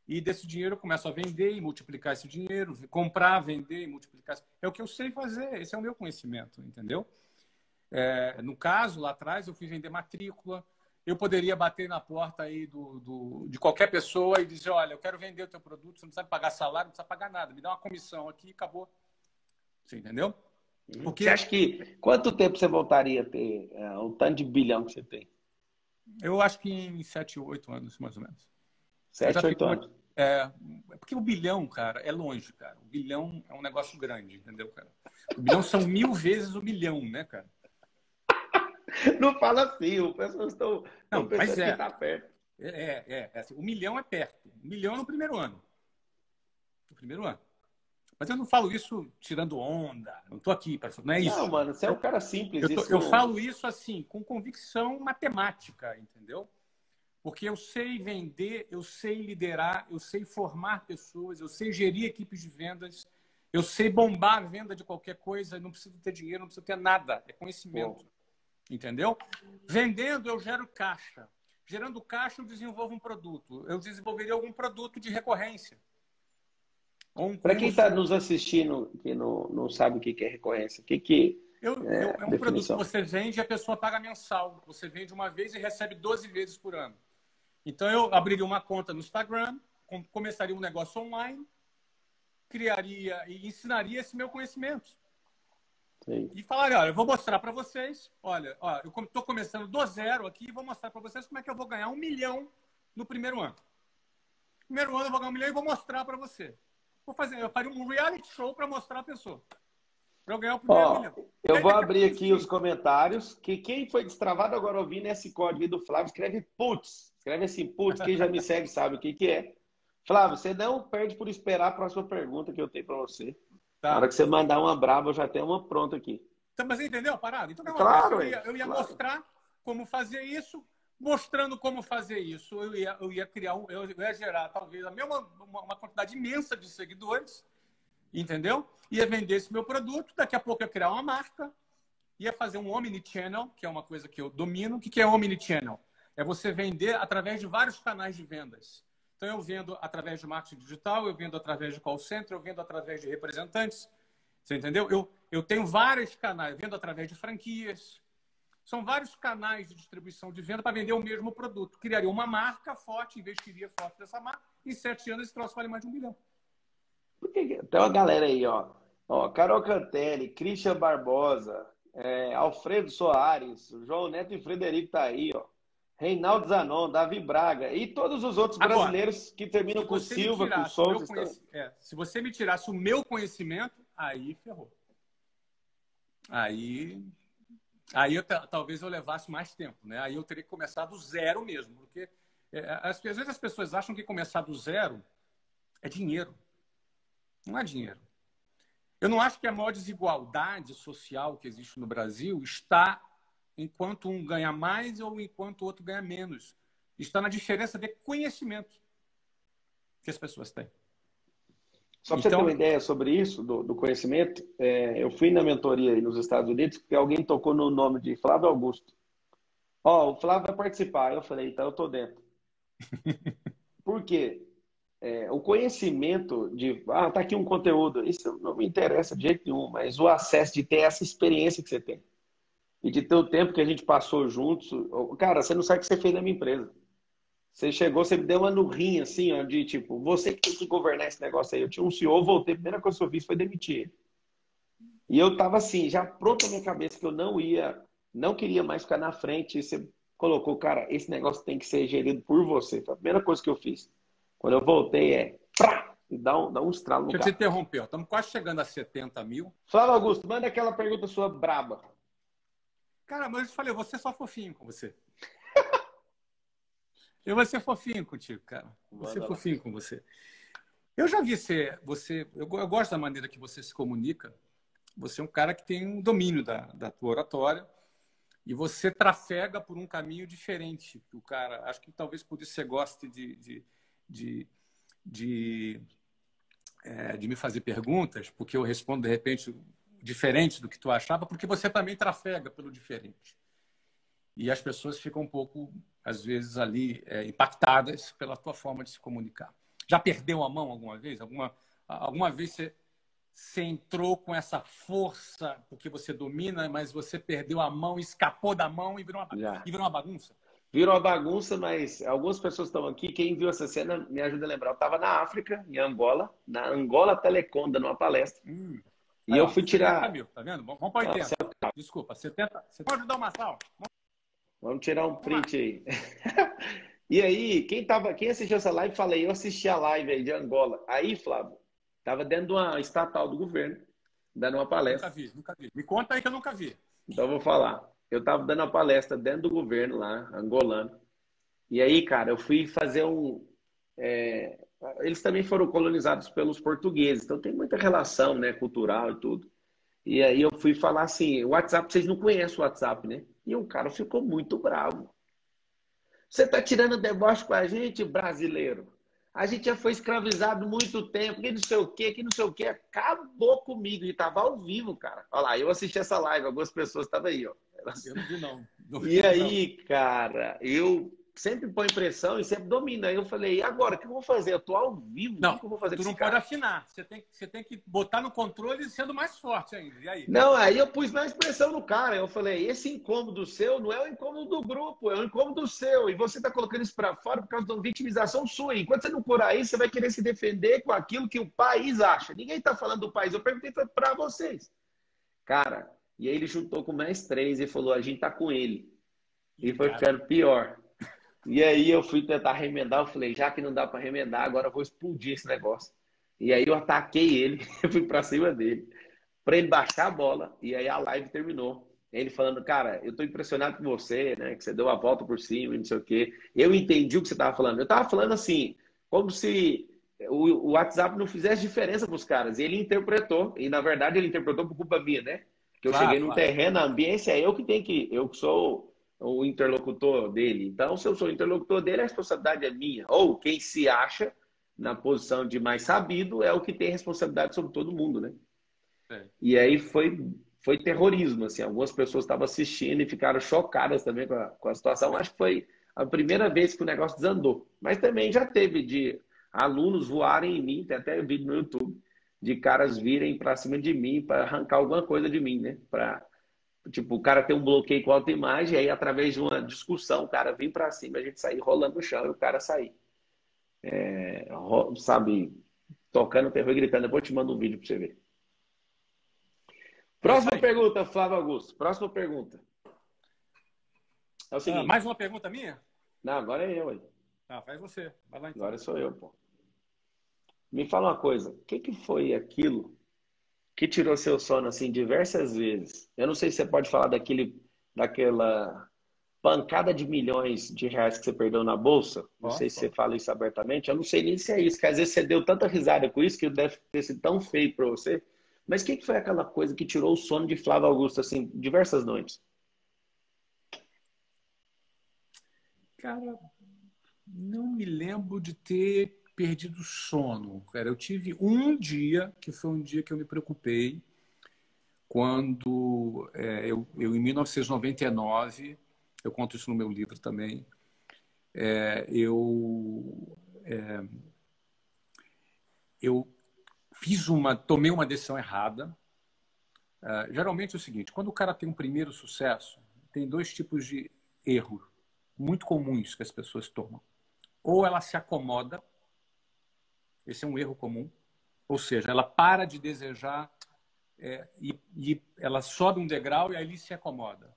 e desse dinheiro eu começo a vender e multiplicar esse dinheiro, comprar, vender e multiplicar. É o que eu sei fazer, esse é o meu conhecimento, entendeu? É, no caso, lá atrás, eu fui vender matrícula, eu poderia bater na porta aí do, do, de qualquer pessoa e dizer, olha, eu quero vender o teu produto, você não precisa pagar salário, não precisa pagar nada, me dá uma comissão aqui e acabou. Você entendeu? Porque... Você acha que quanto tempo você voltaria a ter uh, o tanto de bilhão que você tem? Eu acho que em 7, 8 anos, mais ou menos. 7, 8 anos. É, porque o bilhão, cara, é longe, cara. O bilhão é um negócio grande, entendeu, cara? O bilhão são mil vezes o bilhão, né, cara? Não fala assim, o pessoal estão não, mas é, que tá perto. É, é, é assim, o milhão é perto. O milhão é no primeiro ano. No primeiro ano. Mas eu não falo isso tirando onda. Não estou aqui para não é isso. Não, mano, você é um cara simples. Eu, tô, eu falo isso assim com convicção matemática, entendeu? Porque eu sei vender, eu sei liderar, eu sei formar pessoas, eu sei gerir equipes de vendas, eu sei bombar a venda de qualquer coisa. Não preciso ter dinheiro, não preciso ter nada. É conhecimento. Entendeu? Vendendo, eu gero caixa. Gerando caixa, eu desenvolvo um produto. Eu desenvolveria algum produto de recorrência. Um Para quem está nos assistindo que não, não sabe o que é recorrência, o que, que eu, é, eu, é um produto que você vende e a pessoa paga mensal. Você vende uma vez e recebe 12 vezes por ano. Então, eu abriria uma conta no Instagram, começaria um negócio online, criaria e ensinaria esse meu conhecimento. Sim. E falaria, olha, eu vou mostrar para vocês, olha, ó, eu estou começando do zero aqui e vou mostrar para vocês como é que eu vou ganhar um milhão no primeiro ano. No primeiro ano eu vou ganhar um milhão e vou mostrar para você. Vou fazer, eu faria um reality show para mostrar a pessoa. Para eu ganhar o primeiro ó, milhão. Eu vou abrir aqui os comentários, que quem foi destravado agora ouvindo esse código do Flávio, escreve putz. Escreve assim, putz, quem já me segue sabe o que, que é. Flávio, você não perde por esperar a próxima pergunta que eu tenho para você. Tá. Na hora que você mandar uma brava, eu já tenho uma pronta aqui. Então, mas entendeu a parada? Então, claro, eu ia, eu ia claro. mostrar como fazer isso, mostrando como fazer isso, eu ia, eu ia criar, um, eu ia gerar talvez a mesma uma, uma, quantidade imensa de seguidores, entendeu? Ia vender esse meu produto, daqui a pouco eu ia criar uma marca, ia fazer um omnichannel, que é uma coisa que eu domino. O que é omnichannel? É você vender através de vários canais de vendas. Então, eu vendo através de marketing digital, eu vendo através de call center, eu vendo através de representantes. Você entendeu? Eu, eu tenho vários canais, eu vendo através de franquias. São vários canais de distribuição de venda para vender o mesmo produto. Criaria uma marca forte, investiria forte nessa marca. Em sete anos, esse troço vale mais de um bilhão. Tem uma galera aí, ó. ó Carol Cantelli, Christian Barbosa, é, Alfredo Soares, João Neto e Frederico tá aí, ó. Reinaldo Zanon, Davi Braga e todos os outros Agora, brasileiros que terminam com Silva, com Souza. Conhec... É, se você me tirasse o meu conhecimento, aí ferrou. Aí, aí eu, talvez eu levasse mais tempo, né? Aí eu teria que começar do zero mesmo, porque é, às vezes as pessoas acham que começar do zero é dinheiro. Não é dinheiro. Eu não acho que a maior desigualdade social que existe no Brasil está enquanto um ganha mais ou enquanto o outro ganha menos. Está na diferença de conhecimento que as pessoas têm. Só para então, você ter então uma ideia sobre isso, do, do conhecimento, é, eu fui na mentoria nos Estados Unidos porque alguém tocou no nome de Flávio Augusto. Ó, oh, o Flávio vai participar. Eu falei, então eu tô dentro. Por quê? É, o conhecimento de, ah, tá aqui um conteúdo, isso não me interessa de jeito nenhum, mas o acesso de ter essa experiência que você tem e de ter o tempo que a gente passou juntos. Cara, você não sabe o que você fez na minha empresa. Você chegou, você me deu uma nurrinha assim, ó, de tipo, você que tem que governar esse negócio aí. Eu tinha um CEO, voltei, a primeira coisa que eu fiz foi demitir ele. E eu tava assim, já pronto na minha cabeça que eu não ia, não queria mais ficar na frente. E você colocou, cara, esse negócio tem que ser gerido por você. Foi a primeira coisa que eu fiz. Quando eu voltei é, prá, e dá um, dá um estralo no Deixa eu te interromper, estamos quase chegando a 70 mil. Fala, Augusto, manda aquela pergunta sua braba. Cara, mas eu falei, eu vou ser só fofinho com você. eu vou ser fofinho contigo, cara. Vou ser fofinho com você. Eu já vi você, você eu, eu, gosto da maneira que você se comunica. Você é um cara que tem um domínio da, da tua oratória e você trafega por um caminho diferente. O cara, acho que talvez por isso você goste de, de, de, de, é, de me fazer perguntas, porque eu respondo de repente diferente do que tu achava, porque você também trafega pelo diferente. E as pessoas ficam um pouco, às vezes, ali é, impactadas pela tua forma de se comunicar. Já perdeu a mão alguma vez? Alguma, alguma vez você, você entrou com essa força porque você domina, mas você perdeu a mão, escapou da mão e virou uma, e virou uma bagunça? Virou uma bagunça, mas algumas pessoas estão aqui. Quem viu essa cena me ajuda a lembrar. Eu estava na África, em Angola, na Angola Telecom, dando uma palestra. Hum. E Aí, eu fui tirar. Mil, tá vendo? Vamos para 80. Ah, Desculpa, 70. Você pode dar uma sal? Vamos tirar um print aí. e aí, quem, tava, quem assistiu essa live, falei, eu assisti a live aí de Angola. Aí, Flávio, tava dentro de uma estatal do governo, dando uma palestra. Nunca vi, nunca vi. Me conta aí que eu nunca vi. Então eu vou falar. Eu tava dando uma palestra dentro do governo lá, angolano. E aí, cara, eu fui fazer um. É, eles também foram colonizados pelos portugueses, então tem muita relação, né, cultural e tudo. E aí eu fui falar assim, o WhatsApp, vocês não conhecem o WhatsApp, né? E o cara ficou muito bravo. Você tá tirando deboche com a gente, brasileiro? A gente já foi escravizado muito tempo, que não sei o quê, que não sei o quê. Acabou comigo e tava ao vivo, cara. Olha lá, eu assisti essa live, algumas pessoas estavam aí, ó. Eu não vi, não. não e aí, não. cara, eu sempre põe pressão e sempre domina. Aí eu falei, e agora? O que eu vou fazer? Eu tô ao vivo. Não, o que eu vou fazer tu não pode afinar. Você tem, você tem que botar no controle sendo mais forte ainda. E aí? Não, aí eu pus mais pressão no cara. Eu falei, esse incômodo seu não é o incômodo do grupo, é o incômodo seu. E você tá colocando isso para fora por causa de uma vitimização sua. Enquanto você não curar isso, você vai querer se defender com aquilo que o país acha. Ninguém tá falando do país. Eu perguntei para vocês. Cara, e aí ele juntou com mais três e falou, a gente tá com ele. E foi ficando pior. E aí eu fui tentar remendar, eu falei, já que não dá para remendar, agora eu vou explodir esse negócio. E aí eu ataquei ele, fui para cima dele, para ele baixar a bola, e aí a live terminou. Ele falando, cara, eu tô impressionado com você, né? Que você deu a volta por cima e não sei o quê. Eu entendi o que você tava falando. Eu tava falando assim, como se o, WhatsApp não fizesse diferença para os caras. E ele interpretou, e na verdade ele interpretou por culpa minha, né? Que eu claro, cheguei no claro. terreno, a ambiência é eu que tenho que. Eu que sou o interlocutor dele. Então, se eu sou o interlocutor dele, a responsabilidade é minha. Ou quem se acha na posição de mais sabido é o que tem responsabilidade sobre todo mundo, né? É. E aí foi, foi terrorismo, assim. Algumas pessoas estavam assistindo e ficaram chocadas também com a, com a situação. Acho que foi a primeira vez que o negócio desandou. Mas também já teve de alunos voarem em mim, tem até vídeo no YouTube, de caras virem para cima de mim para arrancar alguma coisa de mim, né? Para Tipo, o cara tem um bloqueio com autoimagem, aí através de uma discussão, o cara vem para cima, a gente sair rolando no chão e o cara sair. É, sabe, tocando terror e gritando. Depois eu te mando um vídeo para você ver. Próxima pergunta, Flávio Augusto. Próxima pergunta. É o seguinte. Ah, mais uma pergunta minha? Não, agora é eu aí. Ah, faz você. Vai lá, então. Agora sou eu, pô. Me fala uma coisa. O que, que foi aquilo que tirou seu sono assim diversas vezes. Eu não sei se você pode falar daquele, daquela pancada de milhões de reais que você perdeu na bolsa. Não sei se você fala isso abertamente. Eu não sei nem se é isso, que às vezes você deu tanta risada com isso que deve ter sido tão feio para você. Mas o que, que foi aquela coisa que tirou o sono de Flávio Augusto assim diversas noites? Cara, não me lembro de ter perdido sono. Cara, eu tive um dia que foi um dia que eu me preocupei quando é, eu, eu, em 1999, eu conto isso no meu livro também, é, eu é, eu fiz uma, tomei uma decisão errada. É, geralmente é o seguinte: quando o cara tem um primeiro sucesso, tem dois tipos de erro muito comuns que as pessoas tomam. Ou ela se acomoda esse é um erro comum. Ou seja, ela para de desejar é, e, e, ela sobe um degrau e aí se acomoda.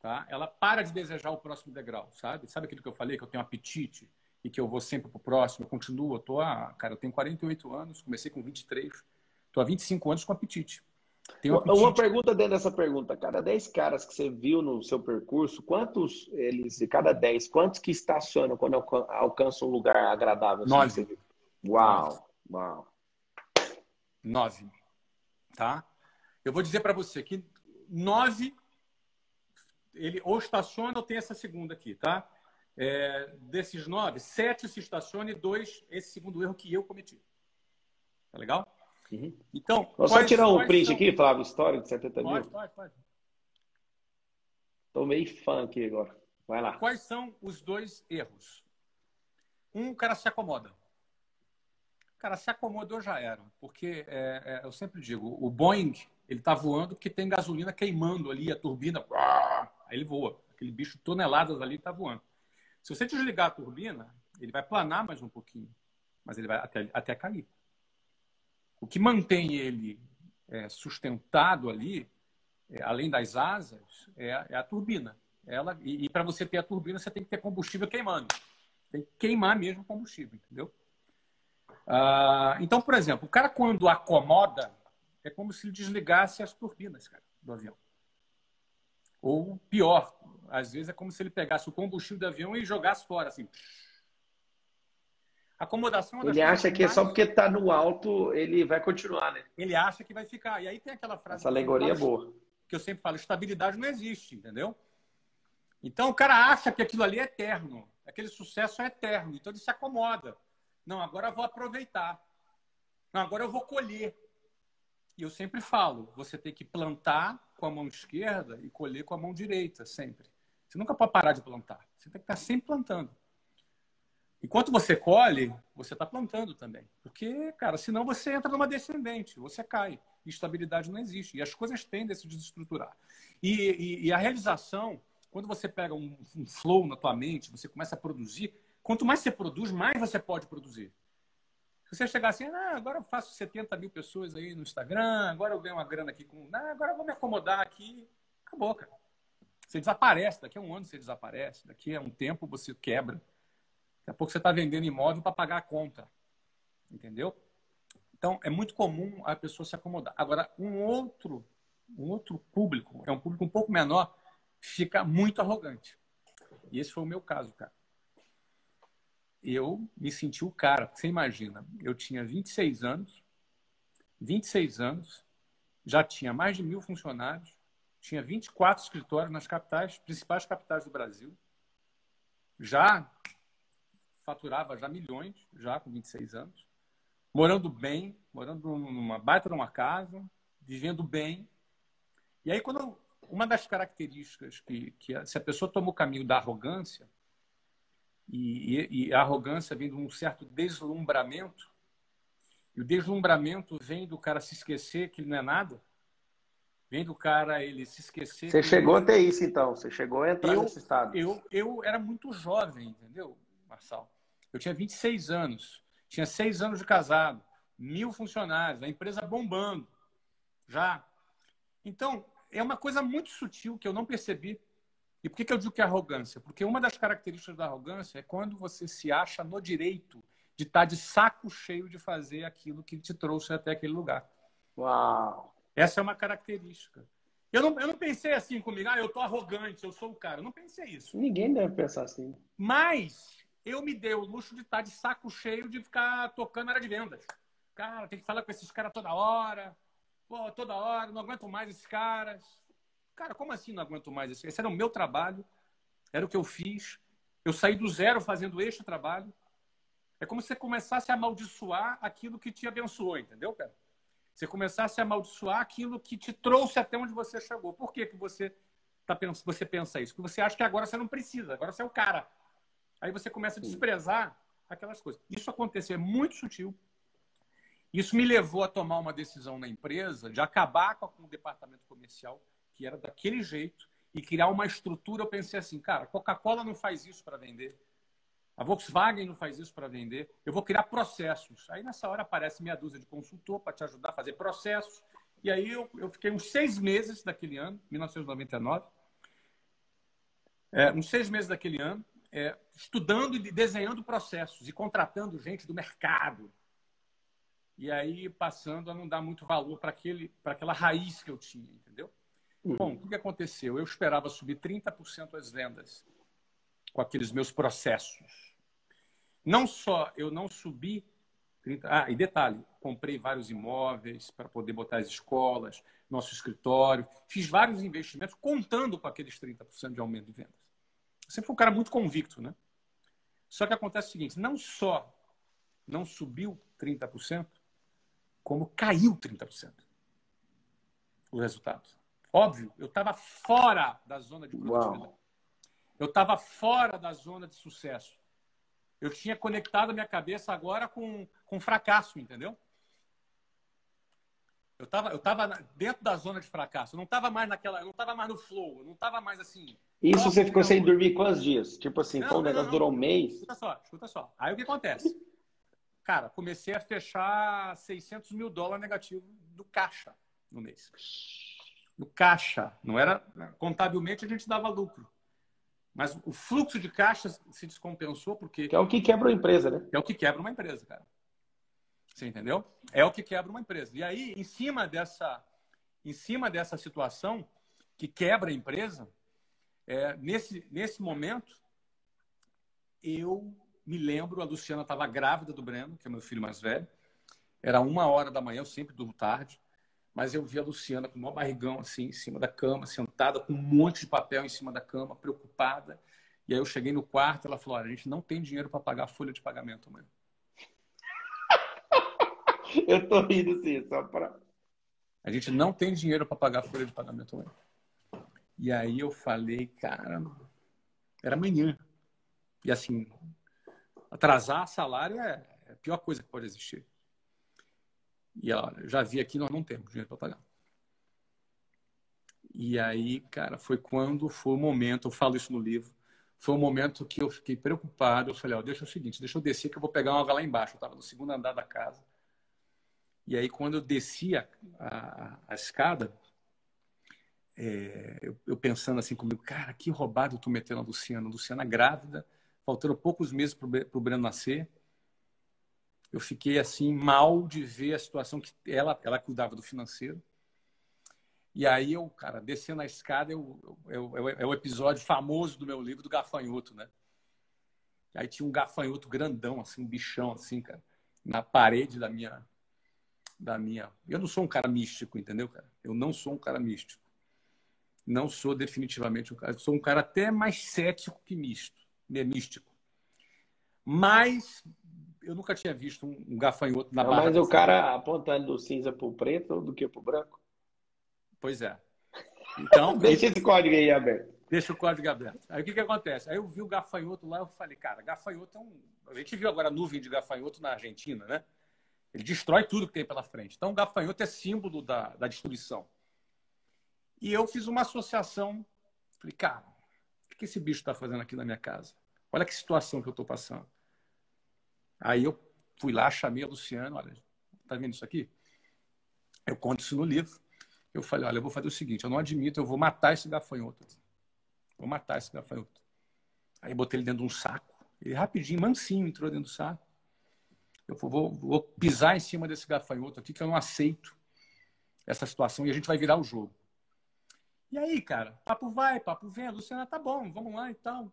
Tá? Ela para de desejar o próximo degrau, sabe? Sabe aquilo que eu falei, que eu tenho apetite e que eu vou sempre para o próximo? Eu continuo, eu tô, ah, cara, eu tenho 48 anos, comecei com 23, estou há 25 anos com apetite. Tenho apetite. Uma pergunta dentro dessa pergunta. Cada 10 caras que você viu no seu percurso, quantos eles, de cada 10, quantos que estacionam quando alcançam um lugar agradável? Assim, Nove. Uau, uau. Nove. Tá? Eu vou dizer para você que nove, ele ou estaciona ou tem essa segunda aqui, tá? É, desses nove, sete se estaciona e dois, esse segundo erro que eu cometi. Tá legal? Uhum. Então, Vou só tirar um print são... aqui, Flávio, história de 70 mil. Pode, pode, pode. Tô meio fã aqui agora. Vai lá. Quais são os dois erros? Um, o cara se acomoda. Cara, se acomodou já era. Porque é, é, eu sempre digo, o Boeing, ele tá voando porque tem gasolina queimando ali, a turbina, aí ele voa. Aquele bicho toneladas ali está voando. Se você desligar a turbina, ele vai planar mais um pouquinho, mas ele vai até, até cair. O que mantém ele é, sustentado ali, é, além das asas, é, é a turbina. Ela, e, e para você ter a turbina, você tem que ter combustível queimando. Tem que queimar mesmo o combustível, entendeu? Ah, então, por exemplo, o cara quando acomoda, é como se ele desligasse as turbinas cara, do avião. Ou pior, às vezes é como se ele pegasse o combustível do avião e jogasse fora, assim. Acomodação. É ele acha que mais... só porque está no alto ele vai continuar, né? Ele acha que vai ficar. E aí tem aquela frase. Essa alegoria é boa. Que eu sempre falo: estabilidade não existe, entendeu? Então o cara acha que aquilo ali é eterno. Aquele sucesso é eterno. Então ele se acomoda. Não, agora eu vou aproveitar. Não, agora eu vou colher. E eu sempre falo: você tem que plantar com a mão esquerda e colher com a mão direita, sempre. Você nunca pode parar de plantar. Você tem que estar sempre plantando. Enquanto você colhe, você está plantando também. Porque, cara, senão você entra numa descendente, você cai. Estabilidade não existe. E as coisas tendem a se desestruturar. E, e, e a realização, quando você pega um, um, flow na tua mente, você começa a produzir, quanto mais você produz, mais você pode produzir. Se você chegar assim, ah, agora eu faço 70 mil pessoas aí no Instagram, agora eu ganho uma grana aqui com. Ah, agora eu vou me acomodar aqui. Acabou, cara. Você desaparece, daqui a um ano você desaparece, daqui a um tempo você quebra. Daqui a pouco você está vendendo imóvel para pagar a conta. Entendeu? Então, é muito comum a pessoa se acomodar. Agora, um outro, um outro público, é um público um pouco menor, fica muito arrogante. E esse foi o meu caso, cara. Eu me senti o cara. Você imagina, eu tinha 26 anos, 26 anos, já tinha mais de mil funcionários, tinha 24 escritórios nas capitais, principais capitais do Brasil, já faturava já milhões, já com 26 anos, morando bem, morando numa baita numa casa, vivendo bem. E aí, quando uma das características que, que se a pessoa toma o caminho da arrogância, e, e, e a arrogância vem de um certo deslumbramento, e o deslumbramento vem do cara se esquecer que ele não é nada, vem do cara ele se esquecer. Você chegou ele... até isso, então? Você chegou a entrar eu, nesse estado? Eu, eu era muito jovem, entendeu, Marçal? Eu tinha 26 anos, tinha seis anos de casado, mil funcionários, a empresa bombando, já. Então, é uma coisa muito sutil que eu não percebi. E por que, que eu digo que é arrogância? Porque uma das características da arrogância é quando você se acha no direito de estar de saco cheio de fazer aquilo que te trouxe até aquele lugar. Uau! Essa é uma característica. Eu não, eu não pensei assim comigo, ah, eu tô arrogante, eu sou o cara. Eu não pensei isso. Ninguém deve pensar assim. Mas eu me dei o luxo de estar de saco cheio de ficar tocando área de vendas. Cara, tem que falar com esses caras toda hora. Pô, toda hora, não aguento mais esses caras. Cara, como assim não aguento mais esses Esse era o meu trabalho, era o que eu fiz. Eu saí do zero fazendo este trabalho. É como se você começasse a amaldiçoar aquilo que te abençoou, entendeu, cara? Você começasse a amaldiçoar aquilo que te trouxe até onde você chegou. Por que, que você, tá, você pensa isso? Porque você acha que agora você não precisa, agora você é o cara. Aí você começa a desprezar aquelas coisas. Isso aconteceu, é muito sutil. Isso me levou a tomar uma decisão na empresa de acabar com o departamento comercial, que era daquele jeito, e criar uma estrutura. Eu pensei assim, cara, Coca-Cola não faz isso para vender. A Volkswagen não faz isso para vender. Eu vou criar processos. Aí nessa hora aparece meia dúzia de consultor para te ajudar a fazer processos. E aí eu, eu fiquei uns seis meses daquele ano, 1999, é, uns seis meses daquele ano, é, estudando e desenhando processos e contratando gente do mercado. E aí passando a não dar muito valor para aquela raiz que eu tinha, entendeu? Uhum. Bom, o que aconteceu? Eu esperava subir 30% as vendas com aqueles meus processos. Não só eu não subi 30... Ah, e detalhe, comprei vários imóveis para poder botar as escolas, nosso escritório, fiz vários investimentos contando com aqueles 30% de aumento de vendas sempre foi um cara muito convicto, né? Só que acontece o seguinte: não só não subiu 30%, como caiu 30% o resultado. Óbvio, eu estava fora da zona de produtividade. Uau. Eu estava fora da zona de sucesso. Eu tinha conectado a minha cabeça agora com, com fracasso, entendeu? Eu estava eu tava dentro da zona de fracasso. Eu não estava mais naquela, eu não estava mais no flow, eu não estava mais assim. Isso você ficou sem dormir quantos dias? Tipo assim, o negócio durou um mês? Escuta só, escuta só. Aí o que acontece? Cara, comecei a fechar 600 mil dólares negativo do caixa. no mês. No caixa. Não era. Contabilmente a gente dava lucro. Mas o fluxo de caixa se descompensou porque. Que é o que quebra uma empresa, né? É o que quebra uma empresa, cara. Você entendeu? É o que quebra uma empresa. E aí, em cima dessa, em cima dessa situação que quebra a empresa, é, nesse, nesse momento, eu me lembro, a Luciana estava grávida do Breno, que é meu filho mais velho. Era uma hora da manhã, eu sempre durmo tarde. Mas eu vi a Luciana com um barrigão assim, em cima da cama, sentada com um monte de papel em cima da cama, preocupada. E aí eu cheguei no quarto, ela falou: Olha, a gente não tem dinheiro para pagar a folha de pagamento amanhã. Eu tô rindo sim, só para. A gente não tem dinheiro para pagar a folha de pagamento amanhã. E aí eu falei, cara, era amanhã. E assim, atrasar salário é a pior coisa que pode existir. E ela, já vi aqui, nós não temos dinheiro para pagar. E aí, cara, foi quando foi o momento, eu falo isso no livro, foi o momento que eu fiquei preocupado. Eu falei, ó, deixa o seguinte, deixa eu descer que eu vou pegar uma água lá embaixo. Eu estava no segundo andar da casa. E aí, quando eu desci a, a, a escada, é, eu, eu, pensando assim comigo, cara, que roubado eu tô metendo a Luciana. A Luciana grávida, faltando poucos meses para o Breno nascer. Eu fiquei assim mal de ver a situação que ela, ela cuidava do financeiro. E aí eu, cara, descendo a escada, eu, é o episódio famoso do meu livro do gafanhoto, né? Aí tinha um gafanhoto grandão, assim, um bichão, assim, cara, na parede da minha, da minha. Eu não sou um cara místico, entendeu, cara? Eu não sou um cara místico. Não sou definitivamente um cara. Sou um cara até mais cético que misto, né, místico. Mas eu nunca tinha visto um, gafanhoto na barra. Mas o cara apontando do cinza para o preto do que para o branco? Pois é. Então. Deixa esse código aí aberto. Deixa o código aberto. Aí o que, que acontece? Aí eu vi o gafanhoto lá, eu falei, cara, gafanhoto é um. A gente viu agora a nuvem de gafanhoto na Argentina, né? Ele destrói tudo que tem pela frente. Então, o gafanhoto é símbolo da, da destruição. E eu fiz uma associação. Falei, cara, o que esse bicho está fazendo aqui na minha casa? Olha que situação que eu estou passando. Aí eu fui lá, chamei a Luciano, olha, tá vendo isso aqui? Eu conto isso no livro. Eu falei, olha, eu vou fazer o seguinte, eu não admito, eu vou matar esse gafanhoto. Vou matar esse gafanhoto. Aí botei ele dentro de um saco. Ele rapidinho, mansinho, entrou dentro do saco. Eu vou, vou pisar em cima desse gafanhoto aqui, que eu não aceito essa situação e a gente vai virar o jogo. E aí, cara, papo vai, papo vem, a Luciana, tá bom, vamos lá e tal.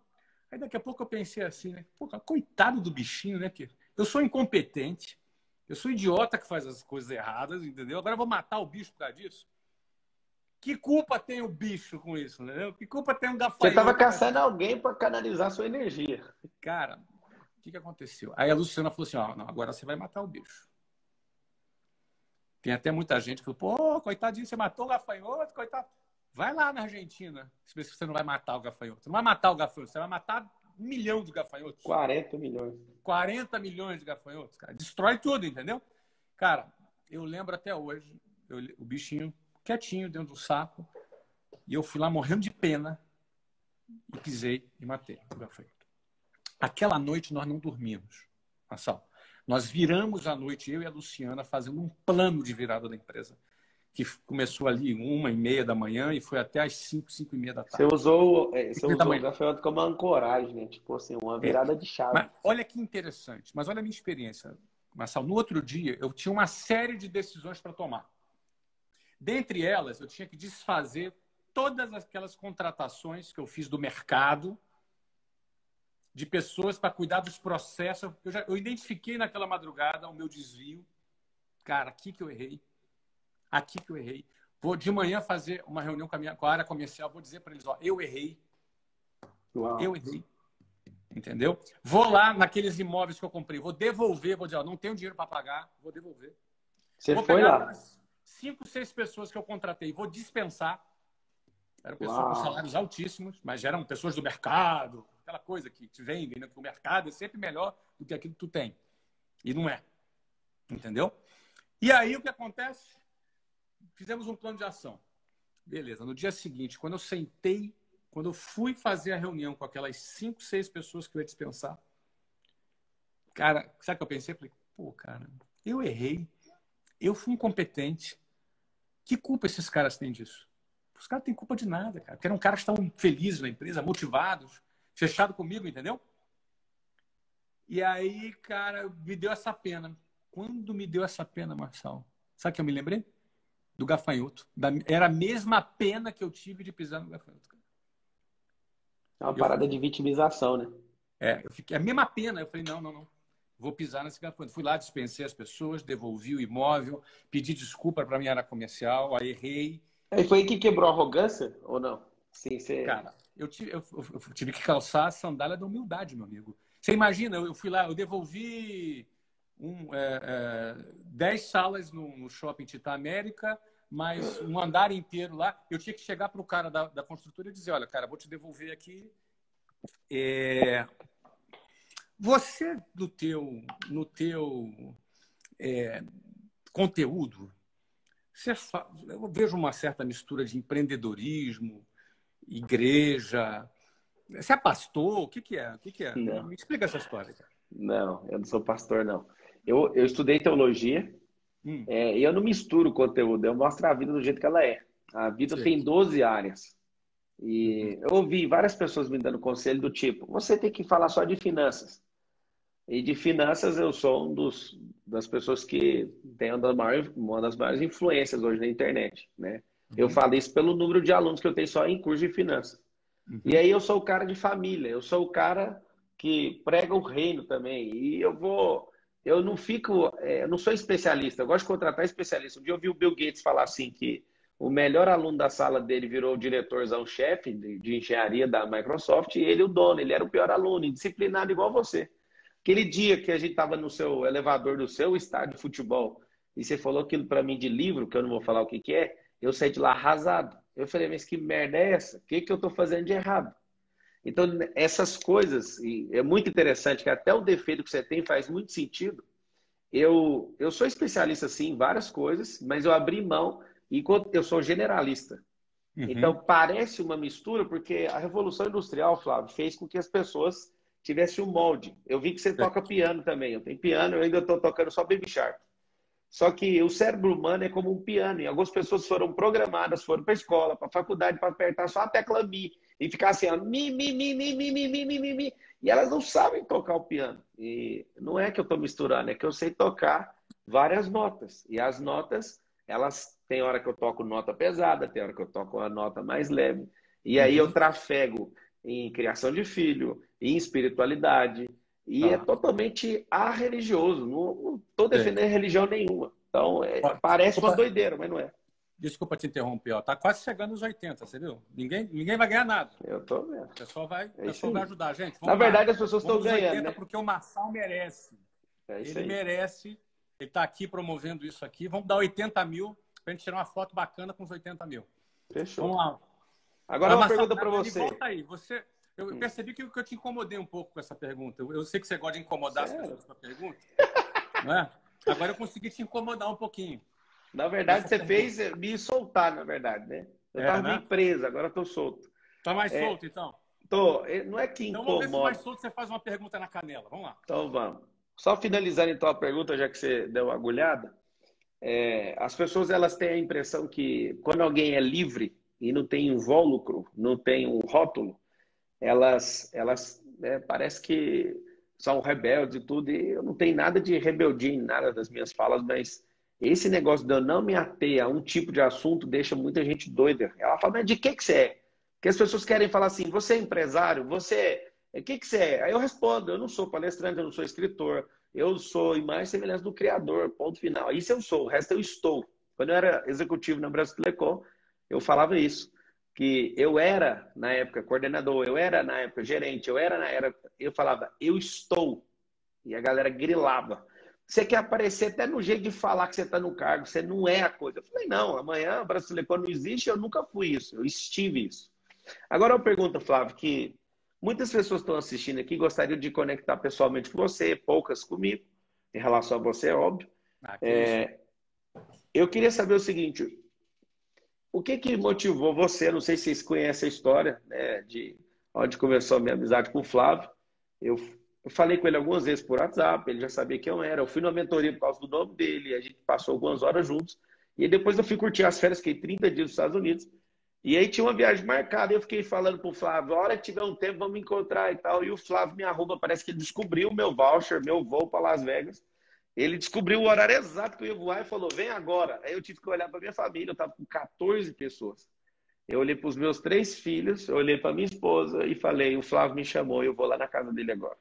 Aí daqui a pouco eu pensei assim, né? Pô, coitado do bichinho, né? Que eu sou incompetente, eu sou idiota que faz as coisas erradas, entendeu? Agora eu vou matar o bicho por causa disso. Que culpa tem o bicho com isso, entendeu? Que culpa tem um gafanhoto? Você estava caçando alguém para canalizar sua energia. Cara, o que, que aconteceu? Aí a Luciana falou assim: ó, não, agora você vai matar o bicho. Tem até muita gente que falou: pô, coitadinho, você matou o gafanhoto, coitado. Vai lá na Argentina, se você não vai matar o gafanhoto. Você não vai matar o gafanhoto, você vai matar um milhão de gafanhotos. 40 milhões. 40 milhões de gafanhotos, cara. Destrói tudo, entendeu? Cara, eu lembro até hoje, eu, o bichinho quietinho dentro do saco, e eu fui lá morrendo de pena, e pisei e matei o gafanhoto. Aquela noite nós não dormimos, Marçal. Nós viramos a noite, eu e a Luciana, fazendo um plano de virada da empresa que começou ali uma e meia da manhã e foi até às cinco, cinco e meia da tarde. Você usou, é, você usou o gafanhoto como ancoragem, né? Tipo assim, uma virada é. de chave. Mas olha que interessante. Mas olha a minha experiência, Marcelo. No outro dia, eu tinha uma série de decisões para tomar. Dentre elas, eu tinha que desfazer todas aquelas contratações que eu fiz do mercado de pessoas para cuidar dos processos. Eu, já, eu identifiquei naquela madrugada o meu desvio. Cara, aqui que eu errei aqui que eu errei. Vou de manhã fazer uma reunião com a, minha, com a área comercial, vou dizer para eles, ó, eu errei. Uau. Eu errei. Entendeu? Vou lá naqueles imóveis que eu comprei, vou devolver, vou dizer, ó, não tenho dinheiro para pagar, vou devolver. Você vou foi lá? Cinco, seis pessoas que eu contratei, vou dispensar. Eram pessoas Uau. com salários altíssimos, mas eram pessoas do mercado, aquela coisa que te vendem, né? que o mercado é sempre melhor do que aquilo que tu tem. E não é. Entendeu? E aí o que acontece? Fizemos um plano de ação. Beleza. No dia seguinte, quando eu sentei, quando eu fui fazer a reunião com aquelas cinco, seis pessoas que eu ia dispensar, cara, sabe o que eu pensei? Eu falei, pô, cara, eu errei, eu fui incompetente, Que culpa esses caras têm disso? Os caras têm culpa de nada, cara. Porque eram caras que estão felizes na empresa, motivados, fechados comigo, entendeu? E aí, cara, me deu essa pena. Quando me deu essa pena, Marçal? Sabe que eu me lembrei? Do gafanhoto. Da, era a mesma pena que eu tive de pisar no gafanhoto. É uma parada eu, de vitimização, né? É, eu fiquei, a mesma pena. Eu falei, não, não, não. Vou pisar nesse gafanhoto. Fui lá, dispensei as pessoas, devolvi o imóvel, pedi desculpa para minha área comercial, aí errei. E foi aí que quebrou a arrogância ou não? Sim, você... Cara, eu tive, eu, eu tive que calçar a sandália da humildade, meu amigo. Você imagina, eu fui lá, eu devolvi um, é, é, dez salas no, no shopping Tita América, mas um andar inteiro lá. Eu tinha que chegar para o cara da, da construtora e dizer: olha, cara, vou te devolver aqui. É... Você, no teu, no teu é, conteúdo, você fa... eu vejo uma certa mistura de empreendedorismo, igreja. Você é pastor? O que, que é? O que, que é? Não. Me explica essa história. Cara. Não, eu não sou pastor, não. Eu, eu estudei teologia hum. é, e eu não misturo conteúdo, eu mostro a vida do jeito que ela é. A vida Sim. tem 12 áreas. E eu ouvi várias pessoas me dando conselho do tipo: você tem que falar só de finanças. E de finanças eu sou um dos das pessoas que tem uma das maiores, uma das maiores influências hoje na internet, né? Uhum. Eu falo isso pelo número de alunos que eu tenho só em curso de finanças. Uhum. E aí eu sou o cara de família, eu sou o cara que prega o reino também. E eu vou eu não fico, é, eu não sou especialista, eu gosto de contratar especialista. Um dia eu ouvi o Bill Gates falar assim que o melhor aluno da sala dele virou o diretorzão-chefe de, de, engenharia da Microsoft e ele o dono, ele era o pior aluno, indisciplinado igual você. Aquele dia que a gente estava no seu elevador do seu estádio de futebol e você falou aquilo para mim de livro, que eu não vou falar o que, que é, eu saí de lá arrasado. Eu falei, mas que merda é essa? O que, que eu estou fazendo de errado? Então, essas coisas, e é muito interessante que até o defeito que você tem faz muito sentido. Eu, eu sou especialista, sim, em várias coisas, mas eu abri mão enquanto eu sou generalista. Uhum. Então, parece uma mistura, porque a Revolução Industrial, Flávio, fez com que as pessoas tivessem um molde. Eu vi que você toca piano também. Eu tenho piano, eu ainda estou tocando só Baby Shark. Só que o cérebro humano é como um piano, e algumas pessoas foram programadas, foram para a escola, para a faculdade, para apertar só a tecla Mi e ficar assim, ó, mi, mi, mi, mi, mi, mi, mi, mi, mi, mi, e elas não sabem tocar o piano. E não é que eu estou misturando, é que eu sei tocar várias notas. E as notas, elas tem hora que eu toco nota pesada, tem hora que eu toco uma nota mais leve. E aí eu trafego em criação de filho, em espiritualidade. E ah. é totalmente religioso. Não estou defendendo é. religião nenhuma. Então, é, parece uma doideira, mas não é. Desculpa te interromper, ó. Tá quase chegando nos 80, você viu? Ninguém, ninguém vai ganhar nada. Eu tô vendo. O pessoal vai, é pessoal vai ajudar, gente. Na verdade, lá. as pessoas estão ganhando. 80 né? Porque o Marçal merece. É ele aí. merece. Ele está aqui promovendo isso aqui. Vamos dar 80 mil para a gente tirar uma foto bacana com os 80 mil. Fechou. Vamos lá. Agora uma pergunta para você. Volta aí. Você, eu hum. percebi que eu te incomodei um pouco com essa pergunta. Eu, eu sei que você gosta de incomodar Sério? as pessoas com a pergunta. não é? Agora eu consegui te incomodar um pouquinho. Na verdade, você fez me soltar, na verdade, né? Eu estava é, né? preso, agora estou solto. Tá mais é, solto, então? Tô. Não é que incomoda. Então vamos ver se mais solto você faz uma pergunta na canela. Vamos lá. Então vamos. Só finalizando então a pergunta, já que você deu uma agulhada. É, as pessoas elas têm a impressão que quando alguém é livre e não tem invólucro, não tem um rótulo, elas, elas é, parece que são rebeldes e tudo. E eu não tenho nada de rebeldia em nada das minhas falas, mas esse negócio de eu não me ater a um tipo de assunto deixa muita gente doida. Ela fala, mas de que, que você é? Porque as pessoas querem falar assim, você é empresário, você é... O que, que você é? Aí eu respondo, eu não sou palestrante, eu não sou escritor, eu sou imagem e semelhança do Criador, ponto final. Isso eu sou, o resto eu estou. Quando eu era executivo na Brasil Telecom, eu falava isso, que eu era, na época, coordenador, eu era, na época, gerente, eu era, na era, eu falava, eu estou. E a galera grilava. Você quer aparecer até no jeito de falar que você está no cargo, você não é a coisa. Eu falei, não, amanhã o Brasileiro não existe, eu nunca fui isso, eu estive isso. Agora eu pergunto, Flávio, que muitas pessoas estão assistindo aqui gostariam de conectar pessoalmente com você, poucas comigo, em relação a você, é óbvio. Ah, é, eu queria saber o seguinte, o que que motivou você, não sei se vocês conhecem a história, né, de onde começou a minha amizade com o Flávio, eu eu falei com ele algumas vezes por WhatsApp, ele já sabia quem eu era. Eu fui numa mentoria por causa do nome dele, a gente passou algumas horas juntos. E depois eu fui curtir as férias, fiquei 30 dias nos Estados Unidos. E aí tinha uma viagem marcada, eu fiquei falando pro Flávio, a hora que tiver um tempo, vamos encontrar e tal. E o Flávio me arruma, parece que ele descobriu meu voucher, meu voo para Las Vegas. Ele descobriu o horário exato que eu ia voar e falou, vem agora. Aí eu tive que olhar para minha família, eu estava com 14 pessoas. Eu olhei para os meus três filhos, eu olhei para minha esposa e falei, o Flávio me chamou eu vou lá na casa dele agora.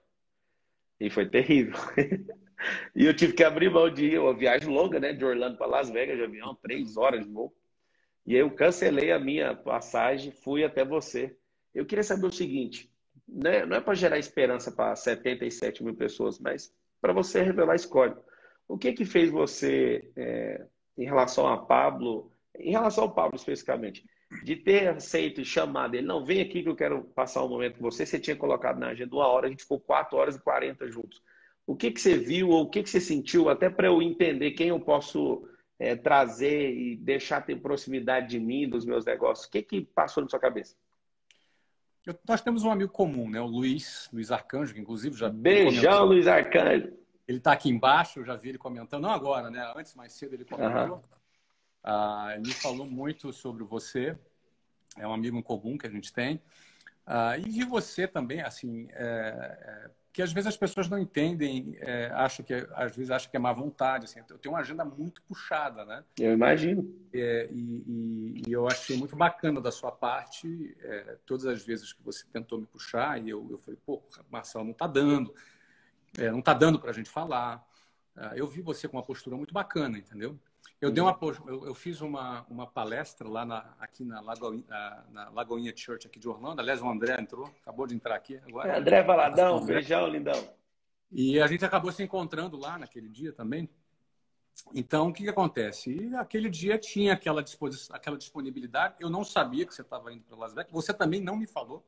E foi terrível. e eu tive que abrir mão de uma viagem longa, né? De Orlando para Las Vegas de avião, três horas de voo. E aí eu cancelei a minha passagem, fui até você. Eu queria saber o seguinte: né? não é para gerar esperança para 77 mil pessoas, mas para você revelar a escolha. O que que fez você, é, em relação a Pablo, em relação ao Pablo especificamente, de ter aceito e chamado ele, não, vem aqui que eu quero passar um momento com você, você tinha colocado na agenda uma hora, a gente ficou quatro horas e quarenta juntos. O que que você viu ou o que que você sentiu, até para eu entender quem eu posso é, trazer e deixar ter proximidade de mim, dos meus negócios? O que, que passou na sua cabeça? Eu, nós temos um amigo comum, né? O Luiz, Luiz Arcanjo, que inclusive já. Beijão, Luiz Arcanjo. Ele está aqui embaixo, eu já vi ele comentando, não agora, né? Antes, mais cedo, ele comentou. Uhum. Ah, ele me falou muito sobre você, é um amigo em comum que a gente tem. Ah, e vi você também, assim, é, é, que às vezes as pessoas não entendem, é, acham que às vezes acham que é má vontade. Assim, eu tenho uma agenda muito puxada, né? Eu imagino. É, e, e, e, eu achei muito bacana da sua parte, é, todas as vezes que você tentou me puxar, e eu, eu falei, pô, Marcelo, não está dando, é, não está dando para a gente falar. Ah, eu vi você com uma postura muito bacana, entendeu? Eu, dei uma, eu, eu, fiz uma, uma palestra lá na, aqui na Lagoinha, na Lagoinha Church aqui de Orlando. Aliás, o André entrou, acabou de entrar aqui agora. É, André Valadão, beijão, lindão. E a gente acabou se encontrando lá naquele dia também. Então, o que, que acontece? E aquele dia tinha aquela, disposição, aquela disponibilidade. Eu não sabia que você estava indo para Las Vegas. Você também não me falou.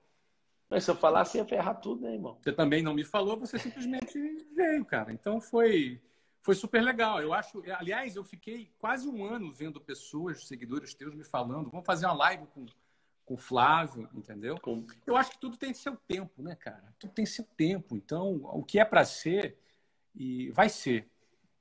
Mas se eu falasse, ia ferrar tudo, né, irmão? Você também não me falou, você simplesmente veio, cara. Então, foi foi super legal. Eu acho, aliás, eu fiquei quase um ano vendo pessoas, seguidores teus, me falando, vamos fazer uma live com, com o Flávio, entendeu? Com... Eu acho que tudo tem seu tempo, né, cara? Tudo tem seu tempo. Então, o que é para ser e vai ser,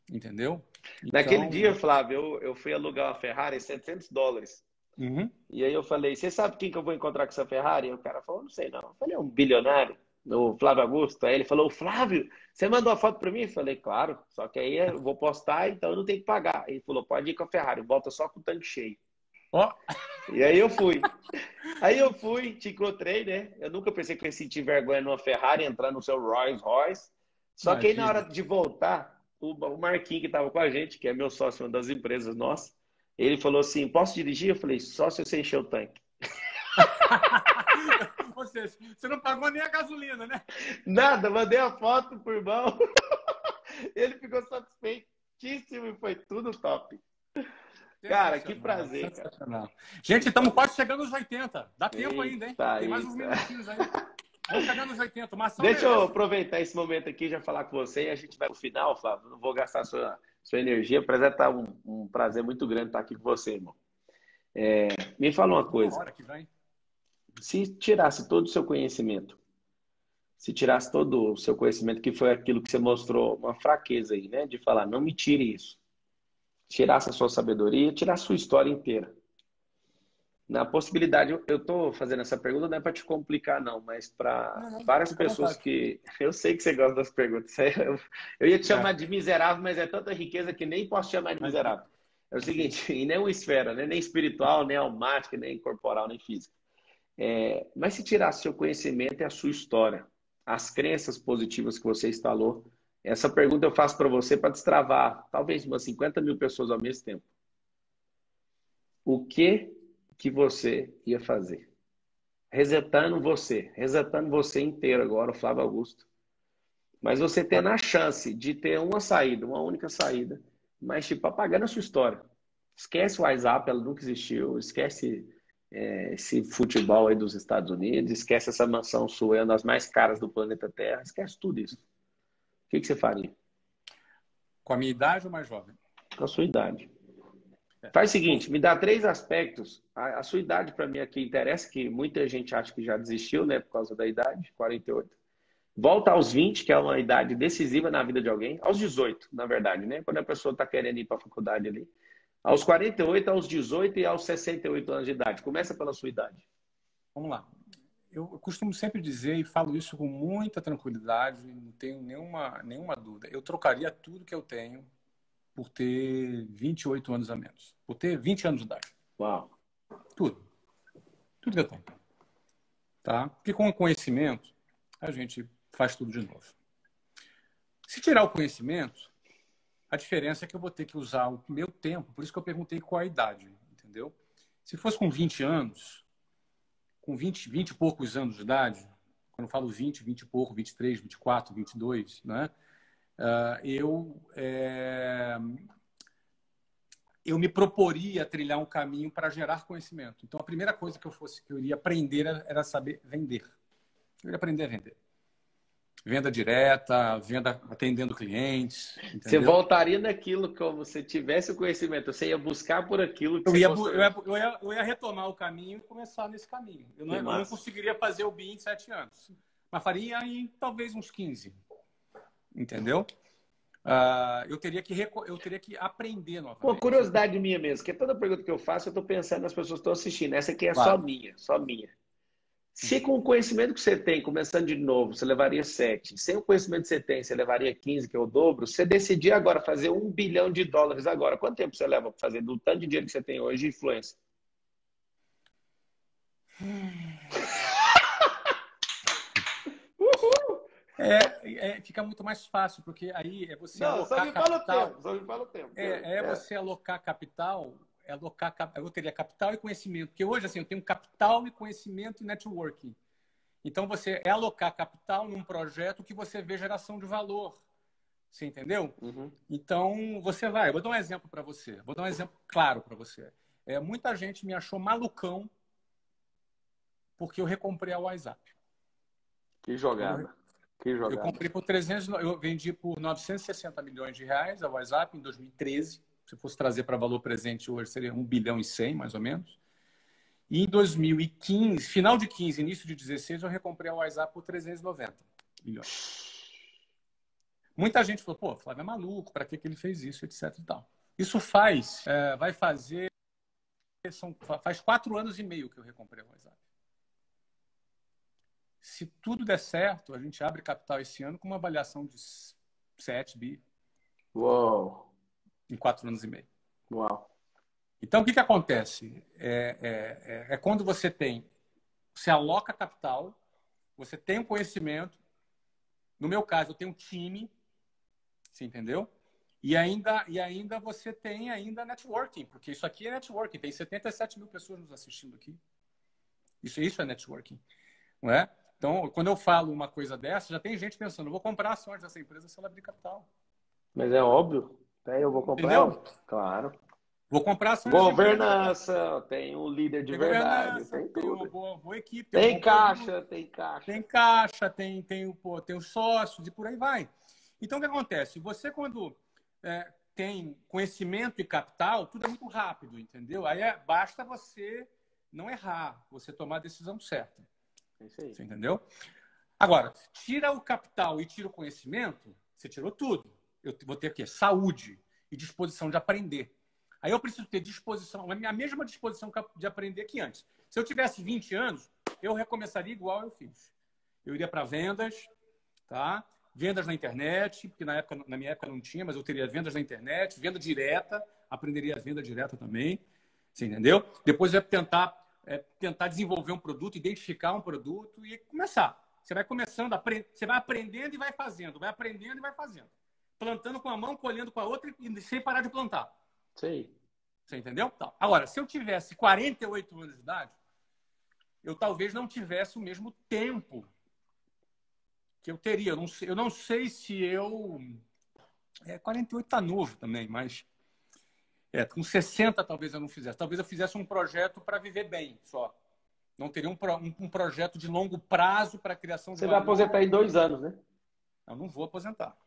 entendeu? Naquele então... dia, Flávio, eu, eu fui alugar uma Ferrari 700 dólares. Uhum. E aí eu falei, você sabe quem que eu vou encontrar com essa Ferrari? E o cara falou, não sei não. Eu falei, é um bilionário no Flávio Augusto. Aí ele falou: Flávio, você mandou a foto para mim? Eu falei: Claro, só que aí eu vou postar, então eu não tenho que pagar. Ele falou: Pode ir com a Ferrari, volta só com o tanque cheio. Oh. E aí eu fui. Aí eu fui, te encontrei, né? Eu nunca pensei que eu ia sentir vergonha numa Ferrari, entrar no seu Rolls Royce. Só Imagina. que aí na hora de voltar, o Marquinhos que estava com a gente, que é meu sócio, uma das empresas nossas, ele falou assim: Posso dirigir? Eu falei: Só se você encher o tanque. Seja, você não pagou nem a gasolina, né? Nada, mandei a foto pro irmão. Ele ficou satisfeitíssimo e foi tudo top. Cara, que prazer. Cara. Gente, estamos quase chegando aos 80. Dá tempo ainda, hein? Tem mais uns minutinhos aí. Vamos chegar nos 80. Marção Deixa eu aproveitar esse momento aqui e já falar com você e a gente vai pro final, Flávio. Não vou gastar sua, sua energia. Prazer tá um, um prazer muito grande estar aqui com você, irmão. É, me fala uma coisa. Hora que vem se tirasse todo o seu conhecimento, se tirasse todo o seu conhecimento, que foi aquilo que você mostrou, uma fraqueza aí, né? De falar, não me tire isso. Tirasse a sua sabedoria, tirasse a sua história inteira. Na possibilidade, eu estou fazendo essa pergunta não é para te complicar, não, mas para várias pessoas que. Eu sei que você gosta das perguntas. Eu, ia te chamar de miserável, mas é tanta riqueza que nem posso chamar de miserável. É o seguinte, e nem uma esfera, né? nem espiritual, nem almática, nem corporal, nem física. É, mas se tirar seu conhecimento e a sua história, as crenças positivas que você instalou, essa pergunta eu faço para você para destravar talvez umas 50 mil pessoas ao mesmo tempo. O que que você ia fazer? Resetando você, resetando você inteiro agora, o Flávio Augusto. Mas você tendo a chance de ter uma saída, uma única saída, mas tipo, apagando a sua história. Esquece o WhatsApp, ela nunca existiu, esquece é, esse futebol aí dos Estados Unidos, esquece essa mansão sua, é uma das mais caras do planeta Terra, esquece tudo isso. O que, que você faria? Com a minha idade ou mais jovem? Com a sua idade. É. Faz o seguinte, me dá três aspectos. A, a sua idade, para mim, aqui interessa, que muita gente acha que já desistiu, né, por causa da idade, 48. Volta aos 20, que é uma idade decisiva na vida de alguém. Aos 18, na verdade, né? Quando a pessoa está querendo ir para a faculdade ali Aos 48, aos 18 e aos 68 anos de idade. Começa pela sua idade. Vamos lá. Eu costumo sempre dizer e falo isso com muita tranquilidade, não tenho nenhuma, nenhuma dúvida. Eu trocaria tudo que eu tenho por ter 28 anos a menos. Por ter 20 anos de idade. Uau. Tudo. Tudo que eu tenho. Tá? Porque com o conhecimento, a gente faz tudo de novo. Se tirar o conhecimento, a diferença é que eu vou ter que usar o meu tempo. Por isso que eu perguntei qual a idade, entendeu? Se fosse com 20 anos, com 20, 20 e poucos anos de idade, quando eu falo 20, 20 e pouco, 23, 24, 22, né? Uh, eu, é... eu me proporia trilhar um caminho para gerar conhecimento. Então, a primeira coisa que eu, fosse, que eu iria aprender era saber vender. Eu iria aprender a vender venda direta, venda atendendo clientes. Entendeu? Você voltaria naquilo como se tivesse o conhecimento, você ia buscar por aquilo que eu você ia, eu ia, eu, ia, eu, ia, retomar o caminho e começar nesse caminho. Eu não, eu não conseguiria fazer o BIM em sete anos, mas faria em talvez uns 15. Entendeu? Uh, eu, teria que, eu teria que aprender novamente. Pô, curiosidade minha mesmo, que toda pergunta que eu faço, eu estou pensando nas pessoas que estão assistindo. Essa aqui é claro. só minha, só minha. Se com o conhecimento que você tem, começando de novo, você levaria 7, sem o conhecimento que você tem, você levaria 15, que é o dobro, você decidir agora fazer um bilhão de dólares agora, quanto tempo você leva para fazer do tanto de dinheiro que você tem hoje de influência? É, é, fica muito mais fácil, porque aí é você Não, alocar só me capital. Fala o tempo, só me fala o tempo. É, é, é você alocar capital é alocar, eu teria capital e conhecimento, porque hoje assim eu tenho capital e conhecimento e networking. Então você é alocar capital num projeto que você vê geração de valor. Você entendeu? Uhum. Então você vai. Eu vou dar um exemplo para você. Vou dar um exemplo claro para você. É, muita gente me achou malucão porque eu recomprei a WhatsApp. Que jogada. Eu, que jogada. Eu comprei por 300, eu vendi por 960 milhões de reais a WhatsApp em 2013 se fosse trazer para valor presente hoje, seria 1 bilhão e 100, mais ou menos. E em 2015, final de 15, início de 16, eu recomprei a WhatsApp por 390 milhões. Muita gente falou, pô, Flávio é maluco, para que, que ele fez isso, etc e tal. Isso faz, é, vai fazer, são, faz quatro anos e meio que eu recomprei a WhatsApp. Se tudo der certo, a gente abre capital esse ano com uma avaliação de 7 bi. Uou! Em quatro anos e meio. Uau. Então, o que, que acontece? É, é, é, é quando você tem, você aloca capital, você tem um conhecimento, no meu caso, eu tenho um time, você entendeu? E ainda, e ainda você tem ainda networking, porque isso aqui é networking, tem 77 mil pessoas nos assistindo aqui. Isso, isso é networking, não é? Então, quando eu falo uma coisa dessa, já tem gente pensando, vou comprar ações dessa empresa se ela abrir capital. Mas é óbvio. Tem, eu vou comprar. Entendeu? Claro. Vou comprar. Governança, tem um líder de tem verdade, tem tudo. Tem uma boa, boa equipe. Tem, tem caixa, produto, tem caixa. Tem caixa, tem, tem, pô, tem os sócios e por aí vai. Então, o que acontece? Você, quando é, tem conhecimento e capital, tudo é muito rápido, entendeu? Aí é, basta você não errar, você tomar a decisão certa. É isso aí. Você entendeu? Agora, tira o capital e tira o conhecimento, você tirou tudo eu vou ter o quê? Saúde e disposição de aprender. Aí eu preciso ter disposição, a mesma disposição de aprender que antes. Se eu tivesse 20 anos, eu recomeçaria igual eu fiz. Eu iria para vendas, tá? Vendas na internet, porque na, época, na minha época não tinha, mas eu teria vendas na internet, venda direta, aprenderia a venda direta também. Você entendeu? Depois ia tentar, é, tentar desenvolver um produto, identificar um produto e começar. Você vai começando, você vai aprendendo e vai fazendo, vai aprendendo e vai fazendo plantando com a mão, colhendo com a outra e sem parar de plantar. Sei. Você entendeu? Tá. Agora, se eu tivesse 48 anos de idade, eu talvez não tivesse o mesmo tempo que eu teria. Eu não sei, eu não sei se eu. É, 48 tá novo também, mas. É, com 60 talvez eu não fizesse. Talvez eu fizesse um projeto para viver bem só. Não teria um, pro, um, um projeto de longo prazo para a criação de Você vai aposentar em dois anos, né? Eu não vou aposentar.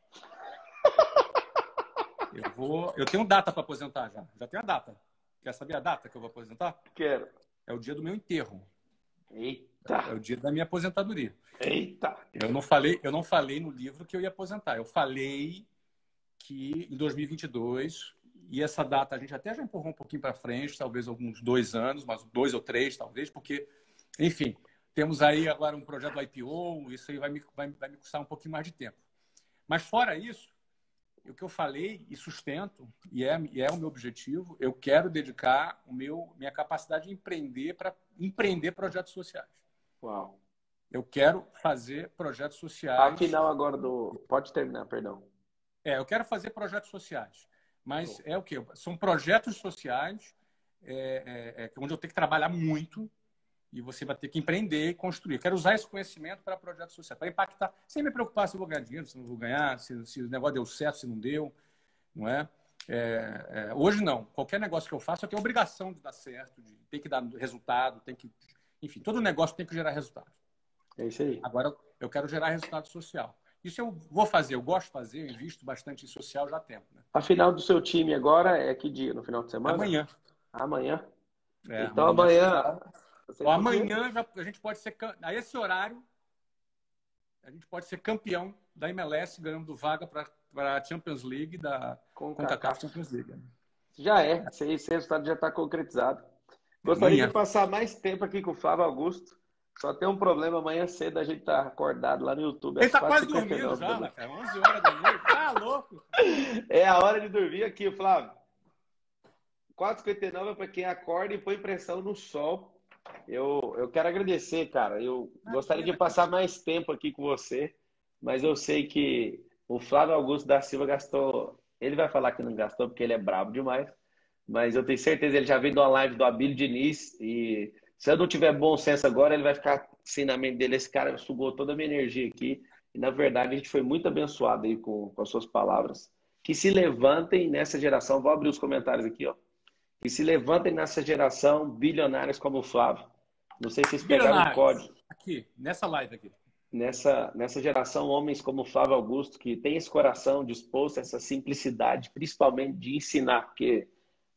Eu vou. Eu tenho data para aposentar já. Já tenho a data. Quer saber a data que eu vou aposentar? Quero. É o dia do meu enterro. Eita. É o dia da minha aposentadoria. Eita. Eu não falei, eu não falei no livro que eu ia aposentar. Eu falei que em 2022 e essa data a gente até já empurrou um pouquinho para frente, talvez alguns dois anos, mas dois ou três, talvez, porque, enfim, temos aí agora um projeto IPO, isso aí vai me, vai, vai me custar um pouquinho mais de tempo. Mas fora isso, o que eu falei e sustento, e é, e é o meu objetivo, eu quero dedicar o meu, minha capacidade de empreender para empreender projetos sociais. Uau. Eu quero fazer projetos sociais. Afinal, agora do. Pode terminar, perdão. É, eu quero fazer projetos sociais. Mas é o quê? São projetos sociais é, é, é, onde eu tenho que trabalhar muito e você vai ter que empreender e construir. Eu quero usar esse conhecimento para projetos sociais, para impactar, sem me preocupar se eu vou ganhar dinheiro, se não vou ganhar, se, se o negócio deu certo, se não deu, não é? É, é, hoje não. Qualquer negócio que eu faço, eu tenho obrigação de dar certo, de ter que dar resultado, tem que, enfim, todo negócio tem que gerar resultado. É isso aí. Agora eu quero gerar resultado social. Isso eu vou fazer, eu gosto de fazer, eu invisto bastante em social já há tempo. Né? A final do seu time agora é que dia? No final de semana? Amanhã. Amanhã? É, então amanhã. amanhã, amanhã já, a gente pode ser. A esse horário, a gente pode ser campeão da MLS, ganhando vaga para a Champions League, da CONCACAF Champions League. Já é, esse, esse resultado já está concretizado. Gostaria amanhã. de passar mais tempo aqui com o Flávio Augusto. Só tem um problema, amanhã cedo a gente tá acordado lá no YouTube. Ele tá quase dormindo já, né, cara. 11 horas da noite. Tá louco? É a hora de dormir aqui, Flávio. 4h59 é para quem acorda e põe pressão no sol. Eu, eu quero agradecer, cara. Eu gostaria de passar mais tempo aqui com você, mas eu sei que o Flávio Augusto da Silva gastou. Ele vai falar que não gastou porque ele é brabo demais, mas eu tenho certeza ele já veio de uma live do Abílio Diniz e se eu não tiver bom senso agora, ele vai ficar assim na mente dele. Esse cara sugou toda a minha energia aqui. E na verdade, a gente foi muito abençoado aí com, com as suas palavras. Que se levantem nessa geração. Vou abrir os comentários aqui, ó. Que se levantem nessa geração bilionários como o Flávio. Não sei se vocês pegaram o código. Aqui, nessa live aqui. Nessa, nessa geração, homens como o Flávio Augusto, que tem esse coração disposto, essa simplicidade, principalmente de ensinar, porque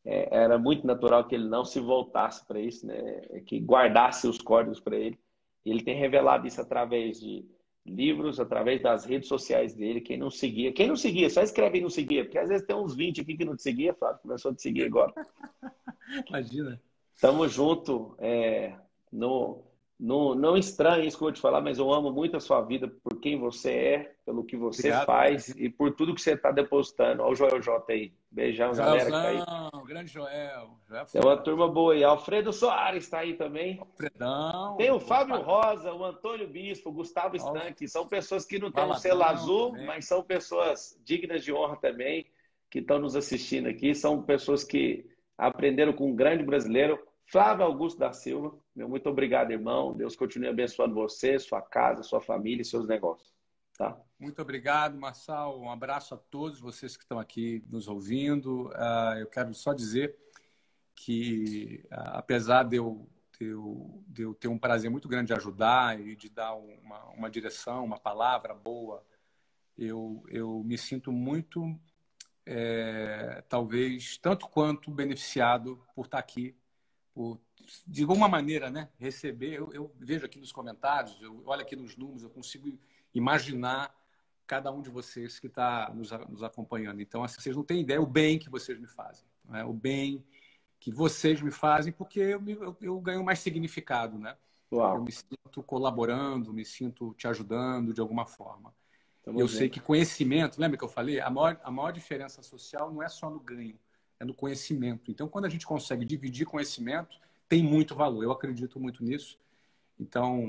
é, era muito natural que ele não se voltasse para isso, né? que guardasse os códigos para ele. Ele tem revelado isso através de livros, através das redes sociais dele. Quem não seguia, quem não seguia, só escreve e não seguia, porque às vezes tem uns 20 aqui que não te seguia, Flávio, começou a te seguir agora. Imagina. Tamo junto. É, no, não, não estranhe isso que eu vou te falar, mas eu amo muito a sua vida por quem você é, pelo que você Obrigado, faz e por tudo que você está depositando. Olha o Joel J aí. Beijão, Joelzão, galera. Tá aí. Grande Joel. Joel Tem uma turma boa aí. Alfredo Soares está aí também. Alfredão. Tem o Fábio Rosa, o Antônio Bispo, o Gustavo Stanque. São pessoas que não têm um selo azul, também. mas são pessoas dignas de honra também, que estão nos assistindo aqui. São pessoas que aprenderam com um grande brasileiro. Flávio Augusto da Silva, meu muito obrigado, irmão. Deus continue abençoando você, sua casa, sua família e seus negócios. Tá? Muito obrigado, Marçal. Um abraço a todos vocês que estão aqui nos ouvindo. Uh, eu quero só dizer que, uh, apesar de eu, de, eu, de eu, ter um prazer muito grande de ajudar e de dar uma, uma direção, uma palavra boa, eu, eu me sinto muito, é, talvez, tanto quanto beneficiado por estar aqui por, de alguma maneira, né, receber. Eu, eu, vejo aqui nos comentários, eu olho aqui nos números, eu consigo imaginar cada um de vocês que está nos, nos, acompanhando. Então, assim, vocês não têm ideia o bem que vocês me fazem, né? o bem que vocês me fazem, porque eu, me, eu, eu ganho mais significado, né? Uau. Eu me sinto colaborando, me sinto te ajudando de alguma forma. Tamo eu sei que conhecimento, lembra que eu falei? A maior, a maior diferença social não é só no ganho, é no conhecimento. Então, quando a gente consegue dividir conhecimento, tem muito valor. Eu acredito muito nisso. Então,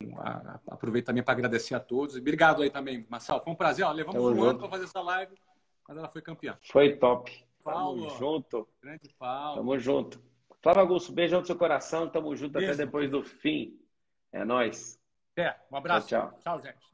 aproveito também para agradecer a todos. Obrigado aí também, Marcelo. Foi um prazer. Ó, levamos Tamo um ano para fazer essa live, mas ela foi campeã. Foi top. Paulo. Tamo junto. Grande Paulo. Tamo junto. Flávio Augusto, beijão no seu coração. Tamo junto Beijo. até depois do fim. É nóis. É, um abraço. Tchau, tchau. Tchau, gente.